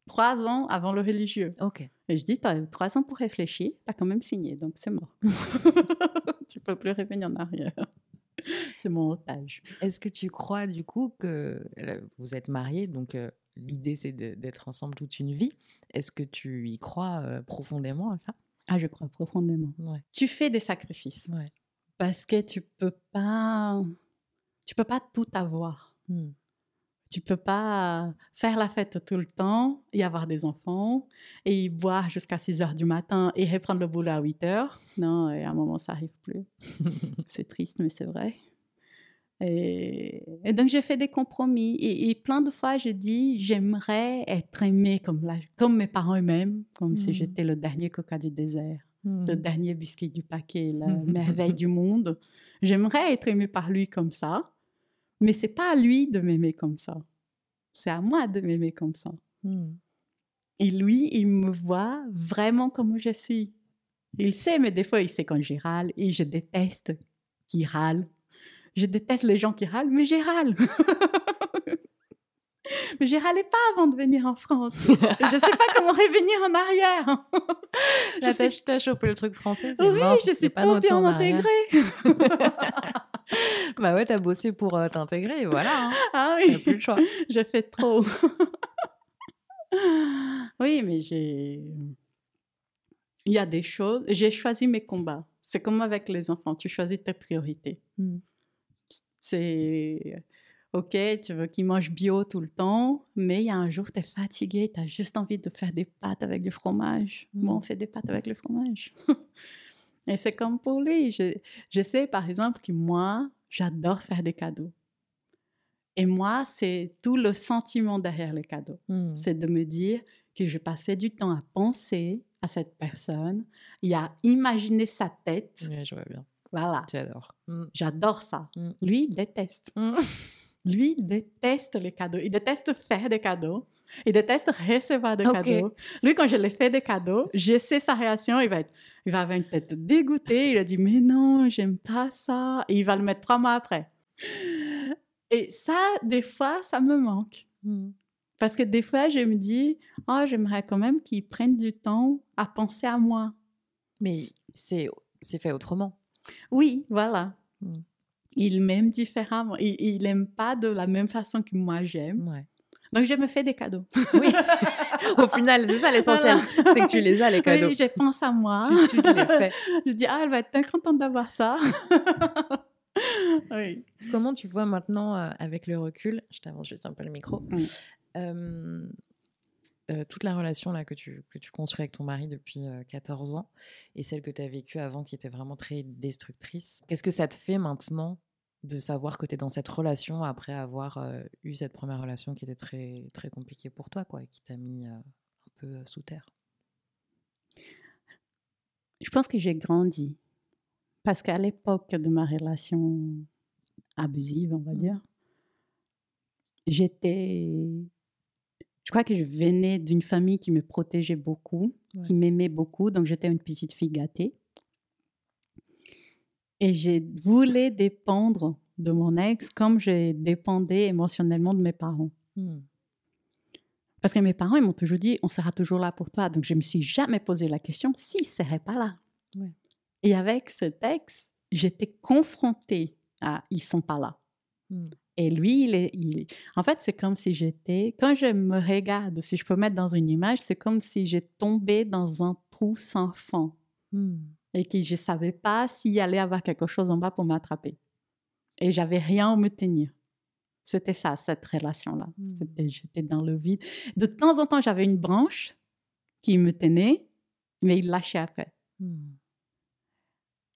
Speaker 3: Trois ans avant le religieux.
Speaker 2: Ok.
Speaker 3: Et je dis, t'as eu trois ans pour réfléchir, t'as quand même signé, donc c'est mort. [LAUGHS] [LAUGHS] tu peux plus revenir en arrière. C'est mon otage.
Speaker 2: Est-ce que tu crois du coup que euh, vous êtes mariés, donc euh, l'idée c'est d'être ensemble toute une vie Est-ce que tu y crois euh, profondément à ça?
Speaker 3: Ah, je crois profondément.
Speaker 2: Ouais.
Speaker 3: Tu fais des sacrifices
Speaker 2: Ouais.
Speaker 3: parce que tu peux pas, tu peux pas tout avoir.
Speaker 2: Hmm.
Speaker 3: Tu peux pas faire la fête tout le temps et avoir des enfants et boire jusqu'à 6 heures du matin et reprendre le boulot à 8 heures. Non, et à un moment, ça arrive plus. [LAUGHS] c'est triste, mais c'est vrai. Et, et donc, j'ai fait des compromis. Et, et plein de fois, j'ai dit, j'aimerais être aimée comme, la- comme mes parents eux-mêmes, comme si
Speaker 2: Mhm.
Speaker 3: j'étais le dernier coca du désert, le
Speaker 2: Hmm.
Speaker 3: dernier biscuit du paquet, la [LAUGHS] merveille du monde. J'aimerais être aimée par lui comme ça, mais c'est pas à lui de m'aimer comme ça. C'est à moi de m'aimer comme ça.
Speaker 2: Hmm.
Speaker 3: Et lui, il me voit vraiment comme je suis. Il sait, mais des fois, il sait quand je râle et je déteste qui râle. Je déteste les gens qui râlent, mais j'ai râle. [LAUGHS] mais j'ai râlé pas avant de venir en France. je sais pas comment revenir en arrière. [LAUGHS]
Speaker 2: Là,
Speaker 3: Je
Speaker 2: t'as chopé le truc français,
Speaker 3: Oui,
Speaker 2: mort,
Speaker 3: je suis
Speaker 2: pas retour
Speaker 3: bien intégrée. [LAUGHS]
Speaker 2: Bah ouais, t'as bossé pour euh, t'intégrer, voilà, hein.
Speaker 3: ah oui.
Speaker 2: plus le choix.
Speaker 3: je fais trop. oui, mais j'ai. Il y a des choses. J'ai choisi mes combats. C'est comme avec les enfants. Tu choisis tes priorités.
Speaker 2: Hmm.
Speaker 3: C'est. Ok, tu veux qu'ils mangent bio tout le temps, mais il y a un jour, tu es fatigué, tu as juste envie de faire des pâtes avec du fromage. Moi, on
Speaker 2: Mm.
Speaker 3: fait des pâtes avec le fromage. [LAUGHS] Et c'est comme pour lui. Je, je sais, par exemple, que moi, j'adore faire des cadeaux. Et moi, c'est tout le sentiment derrière les cadeaux.
Speaker 2: Hmm.
Speaker 3: C'est de me dire que je passais du temps à penser à cette personne et à imaginer sa tête.
Speaker 2: Ouais, je vois bien.
Speaker 3: Voilà.
Speaker 2: J'adore. Hmm.
Speaker 3: J'adore ça.
Speaker 2: Mm.
Speaker 3: Lui, il déteste.
Speaker 2: Hmm. [LAUGHS]
Speaker 3: Lui, il déteste les cadeaux. Il déteste faire des cadeaux. Il déteste recevoir des cadeaux. Lui, quand je lui fais des cadeaux, je sais sa réaction. Il va, être, il va avoir une tête dégoûtée. Il a dit, mais non, j'aime pas ça. Et il va le mettre trois mois après. Et ça, des fois, ça me manque. Parce que des fois, je me dis, oh, j'aimerais quand même qu'il prenne du temps à penser à moi.
Speaker 2: Mais c'est fait autrement.
Speaker 3: Oui, voilà.
Speaker 2: Mm.
Speaker 3: Il m'aime différemment. Il n'aime pas de la même façon que moi j'aime.
Speaker 2: Ouais.
Speaker 3: Donc, je me fais des cadeaux.
Speaker 2: Oui. [LAUGHS] Au final, c'est ça l'essentiel. C'est que tu les as, les cadeaux.
Speaker 3: Oui, je pense à moi.
Speaker 2: Tu, tu te les fais. [LAUGHS]
Speaker 3: je dis, ah, elle va être très contente d'avoir ça. [LAUGHS] oui.
Speaker 2: Comment tu vois maintenant, euh, avec le recul, je t'avance juste un peu le micro,
Speaker 3: Mm.
Speaker 2: euh, euh, toute la relation là que tu, que tu construis avec ton mari depuis euh, 14 ans et celle que tu as vécue avant qui était vraiment très destructrice, qu'est-ce que ça te fait maintenant de savoir que tu es dans cette relation après avoir euh, eu cette première relation qui était très, très compliquée pour toi quoi, et qui t'a mis euh, un peu sous terre?
Speaker 3: Je pense que j'ai grandi. Parce qu'à l'époque de ma relation abusive, on va
Speaker 2: Mhm.
Speaker 3: dire, j'étais. Je crois que je venais d'une famille qui me protégeait beaucoup,
Speaker 2: Ouais.
Speaker 3: qui m'aimait beaucoup, donc j'étais une petite fille gâtée. Et je voulais dépendre de mon ex comme je dépendais émotionnellement de mes parents.
Speaker 2: Hmm.
Speaker 3: Parce que mes parents, ils m'ont toujours dit, on sera toujours là pour toi. Donc, je me suis jamais posé la question s'ils ne seraient pas là.
Speaker 2: Ouais.
Speaker 3: Et avec cet ex, j'étais confrontée à ils sont pas là.
Speaker 2: Hmm.
Speaker 3: Et lui, il est, il En fait, c'est comme si j'étais... Quand je me regarde, si je peux mettre dans une image, c'est comme si j'ai tombé dans un trou sans fond
Speaker 2: Hmm.
Speaker 3: et que je ne savais pas s'il allait avoir quelque chose en bas pour m'attraper. Et j'avais rien à me tenir. C'était ça, cette relation-là. C'était J'étais dans le vide. De temps en temps, j'avais une branche qui me tenait, mais il lâchait après.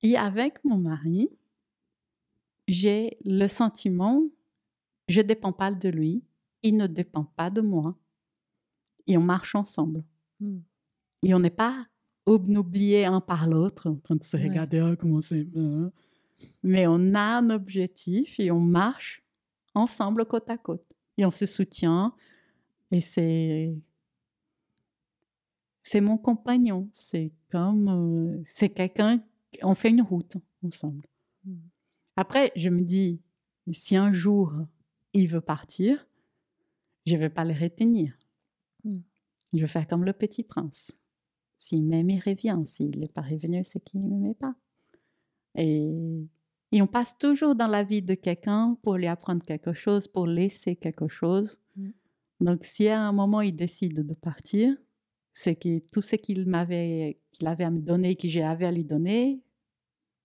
Speaker 3: Et avec mon mari, j'ai le sentiment, je ne dépends pas de lui, il ne dépend pas de moi, et on marche ensemble. Et on n'est pas obnublié un par l'autre, en train de se regarder, ah, comment c'est. Hein. Mais on a un objectif et on marche ensemble côte à côte. Et on se soutient. Et c'est. C'est mon compagnon. C'est comme. Euh, c'est quelqu'un. On fait une route ensemble. Mmh. Après, je me dis, si un jour il veut partir, je ne vais pas le retenir. Mmh. Je vais faire comme le petit prince. S'il m'aime, il revient. S'il n'est pas revenu, c'est qu'il ne m'aimait pas. Et, on passe toujours dans la vie de quelqu'un pour lui apprendre quelque chose, pour laisser quelque chose. Mmh. Donc, si à un moment il décide de partir, c'est que tout ce qu'il m'avait, qu'il avait à me donner, que j'avais à lui donner,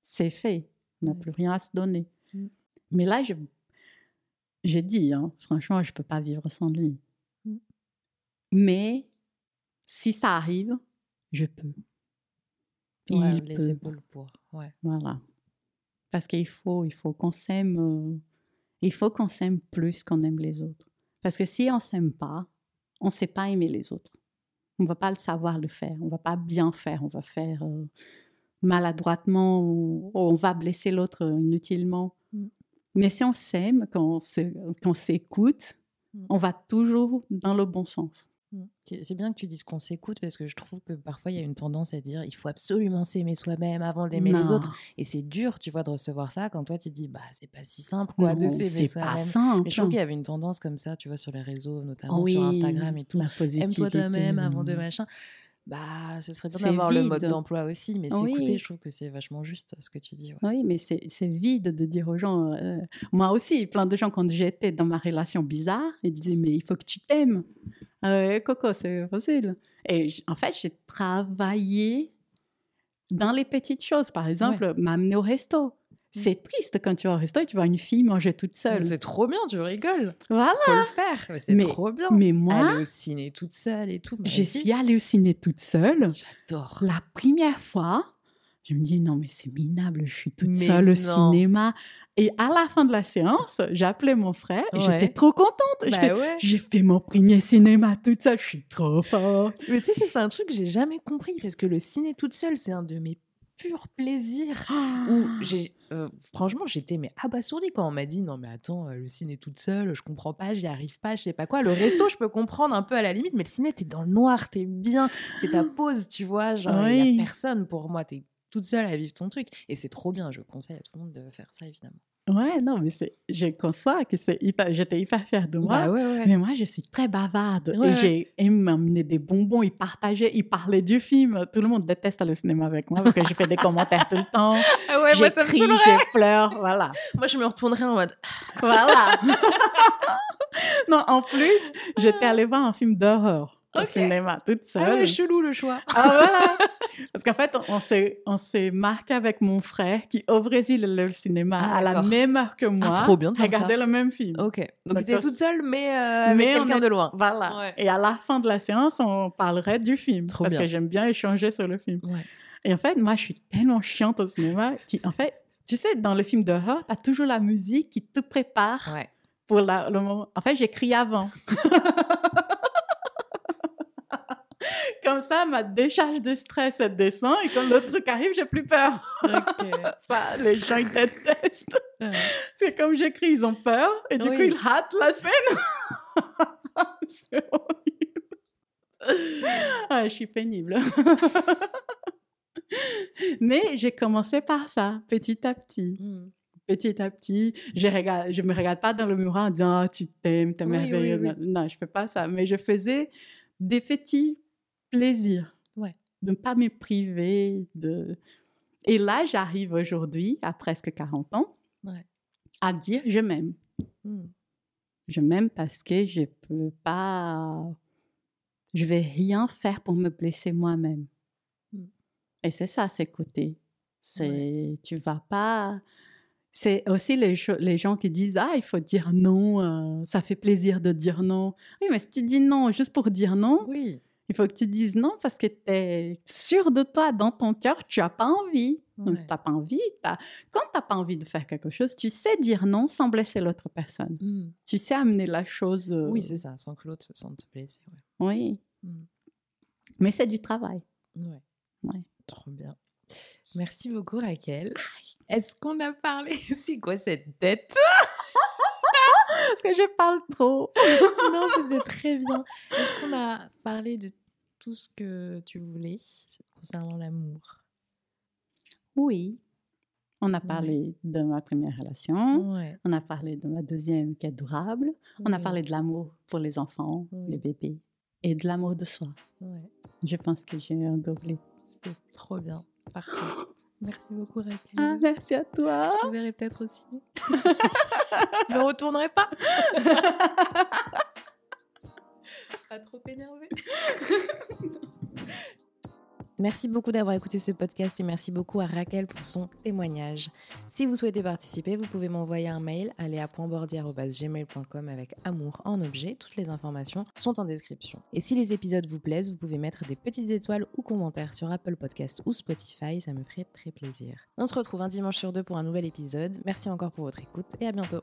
Speaker 3: c'est fait. On n'a plus rien à se donner. Mmh. Mais là, j'ai dit, hein, franchement, je ne peux pas vivre sans lui. Mmh. Mais si ça arrive, je peux.
Speaker 2: il les peut. épaules pour. Ouais.
Speaker 3: Voilà. Parce qu'il faut, il faut qu'on s'aime. Euh, il faut qu'on s'aime plus qu'on aime les autres. Parce que si on s'aime pas, on ne sait pas aimer les autres. On ne va pas le savoir le faire. On ne va pas bien faire. On va faire euh, maladroitement ou, on va blesser l'autre inutilement. Mm. Mais si on s'aime, quand on s'écoute, mm. on va toujours dans le bon sens.
Speaker 2: Mmh. C'est bien que tu dises qu'on s'écoute parce que je trouve que parfois il y a une tendance à dire il faut absolument s'aimer soi-même avant d'aimer les autres. Et c'est dur, tu vois, de recevoir ça quand toi tu dis bah c'est pas si simple quoi de s'aimer soi-même. Mais je trouve qu'il y avait une tendance comme ça, tu vois, sur les réseaux, notamment sur Instagram et tout. Aime-toi toi-même avant de machin. Bah, ce serait bien d'avoir le mode d'emploi aussi, mais s'écouter, je trouve que c'est vachement juste ce que tu dis.
Speaker 3: Oui, mais c'est vide de dire aux gens. Euh, moi aussi, plein de gens, quand j'étais dans ma relation bizarre, ils disaient Mais il faut que tu t'aimes. Euh, Coco, c'est facile. Et en fait, j'ai travaillé dans les petites choses. Par exemple, m'amener au resto. C'est triste quand tu vas au resto et tu vois une fille manger toute seule.
Speaker 2: C'est trop bien, tu rigoles.
Speaker 3: Voilà.
Speaker 2: Faut le faire. C'est trop bien.
Speaker 3: Mais moi.
Speaker 2: Aller au ciné toute seule et tout.
Speaker 3: Je suis allée au ciné toute seule.
Speaker 2: J'adore.
Speaker 3: La première fois, je me dis, non, mais c'est minable, je suis toute seule au cinéma. Et à la fin de la séance, appelé mon frère et j'étais trop contente. Bah j'ai fait mon premier cinéma toute seule, je suis trop forte.
Speaker 2: Mais tu sais, c'est un truc que j'ai jamais compris parce que le ciné toute seule, c'est un de mes pur plaisir. Où j'ai, euh, franchement, j'étais mais abasourdie quand on m'a dit non mais attends, euh, le ciné toute seule, je comprends pas, j'y arrive pas, je sais pas quoi. Le resto, je peux comprendre un peu à la limite, mais le ciné, t'es dans le noir, t'es bien, c'est ta pause, tu vois, genre il y a personne pour moi, t'es toute seule à vivre ton truc et c'est trop bien. Je conseille à tout le monde de faire ça évidemment.
Speaker 3: Ouais, non, mais c'est, je conçois que c'est hyper, j'étais hyper fière de moi.
Speaker 2: Bah
Speaker 3: mais moi, je suis très bavarde. et j'ai aimé m'amener des bonbons, il partageait, il parlait du film. Tout le monde déteste au cinéma avec moi parce que je fais des commentaires tout le temps. [LAUGHS]
Speaker 2: Ouais, moi, ça me
Speaker 3: je pleure, voilà.
Speaker 2: moi, je me retournerais en mode.
Speaker 3: voilà. [LAUGHS] non, en plus, j'étais allée voir un film d'horreur au cinéma toute seule. Ah
Speaker 2: ouais, chelou le choix.
Speaker 3: Ah voilà. [LAUGHS] Parce qu'en fait, on s'est, on s'est marqué avec mon frère qui, au Brésil, le cinéma ah, à la même heure que moi.
Speaker 2: Ah, trop bien de
Speaker 3: Regarder le même film.
Speaker 2: Ok. Donc, tu étais toute seule, mais, euh, avec quelqu'un de loin.
Speaker 3: Voilà. Et à la fin de la séance, on parlerait du film.
Speaker 2: Trop
Speaker 3: parce que j'aime bien échanger sur le film. Et en fait, moi, je suis tellement chiante au cinéma. Qui, en fait, tu sais, dans le film d'horreur, tu as toujours la musique qui te prépare pour la, le moment. En fait, j'écris avant. [LAUGHS] Comme ça, ma décharge de stress, elle descend et quand l'autre truc arrive, j'ai plus peur. [LAUGHS] ça, les gens, ils détestent. C'est comme j'écris, ils ont peur et du coup, ils ratent la scène. [LAUGHS] C'est horrible. Ah, je suis pénible. [LAUGHS] Mais j'ai commencé par ça, petit à petit. Hmm. Petit à petit, je ne je me regarde pas dans le miroir en disant oh, tu t'aimes, t'es merveilleuse. non, je fais pas ça. Mais je faisais des petits plaisir.
Speaker 2: Ouais.
Speaker 3: De ne pas me priver. De... Et là, j'arrive aujourd'hui, à presque 40 ans, à dire je m'aime. Hmm. Je m'aime parce que je peux pas. Je vais rien faire pour me blesser moi-même. Hmm. Et c'est ça, c'est côté. C'est, tu vas pas. C'est aussi les, les, gens qui disent Ah, il faut dire non, euh, ça fait plaisir de dire non. Oui, mais si tu dis non juste pour dire non,
Speaker 2: oui.
Speaker 3: Il faut que tu dises non parce que tu es sûr de toi, dans ton cœur, tu n'as pas envie. Donc, tu n'as pas envie. As... Quand tu n'as pas envie de faire quelque chose, tu sais dire non sans blesser l'autre personne.
Speaker 2: Mmh.
Speaker 3: Tu sais amener la chose.
Speaker 2: Oui, c'est ça, sans que l'autre se sente blessé.
Speaker 3: Oui. Mmh. Mais c'est du travail.
Speaker 2: Ouais.
Speaker 3: ouais.
Speaker 2: Trop bien. Merci beaucoup, Raquel. Est-ce qu'on a parlé? [LAUGHS] C'est quoi cette tête?
Speaker 3: Parce que je parle trop. [LAUGHS]
Speaker 2: non, c'était très bien. Est-ce qu'on a parlé de tout ce que tu voulais concernant l'amour?
Speaker 3: Oui. On a parlé de ma première relation. On a parlé de ma deuxième qui est durable. On a parlé de l'amour pour les enfants, les bébés. Et de l'amour de soi. Je pense que j'ai un gobelet.
Speaker 2: C'était trop bien. Parfait. [GASPS] [LAUGHS] Merci beaucoup, Raquel.
Speaker 3: Ah, merci à toi.
Speaker 2: Je verrai peut-être aussi. Je [LAUGHS] ne retournerai pas. [LAUGHS] pas trop énervé. [LAUGHS] Merci beaucoup d'avoir écouté ce podcast et merci beaucoup à Raquel pour son témoignage. Si vous souhaitez participer, vous pouvez m'envoyer un mail à léa.bordier.gmail.com avec amour en objet. Toutes les informations sont en description. Et si les épisodes vous plaisent, vous pouvez mettre des petites étoiles ou commentaires sur Apple Podcast ou Spotify, ça me ferait très plaisir. On se retrouve un dimanche sur deux pour un nouvel épisode. Merci encore pour votre écoute et à bientôt.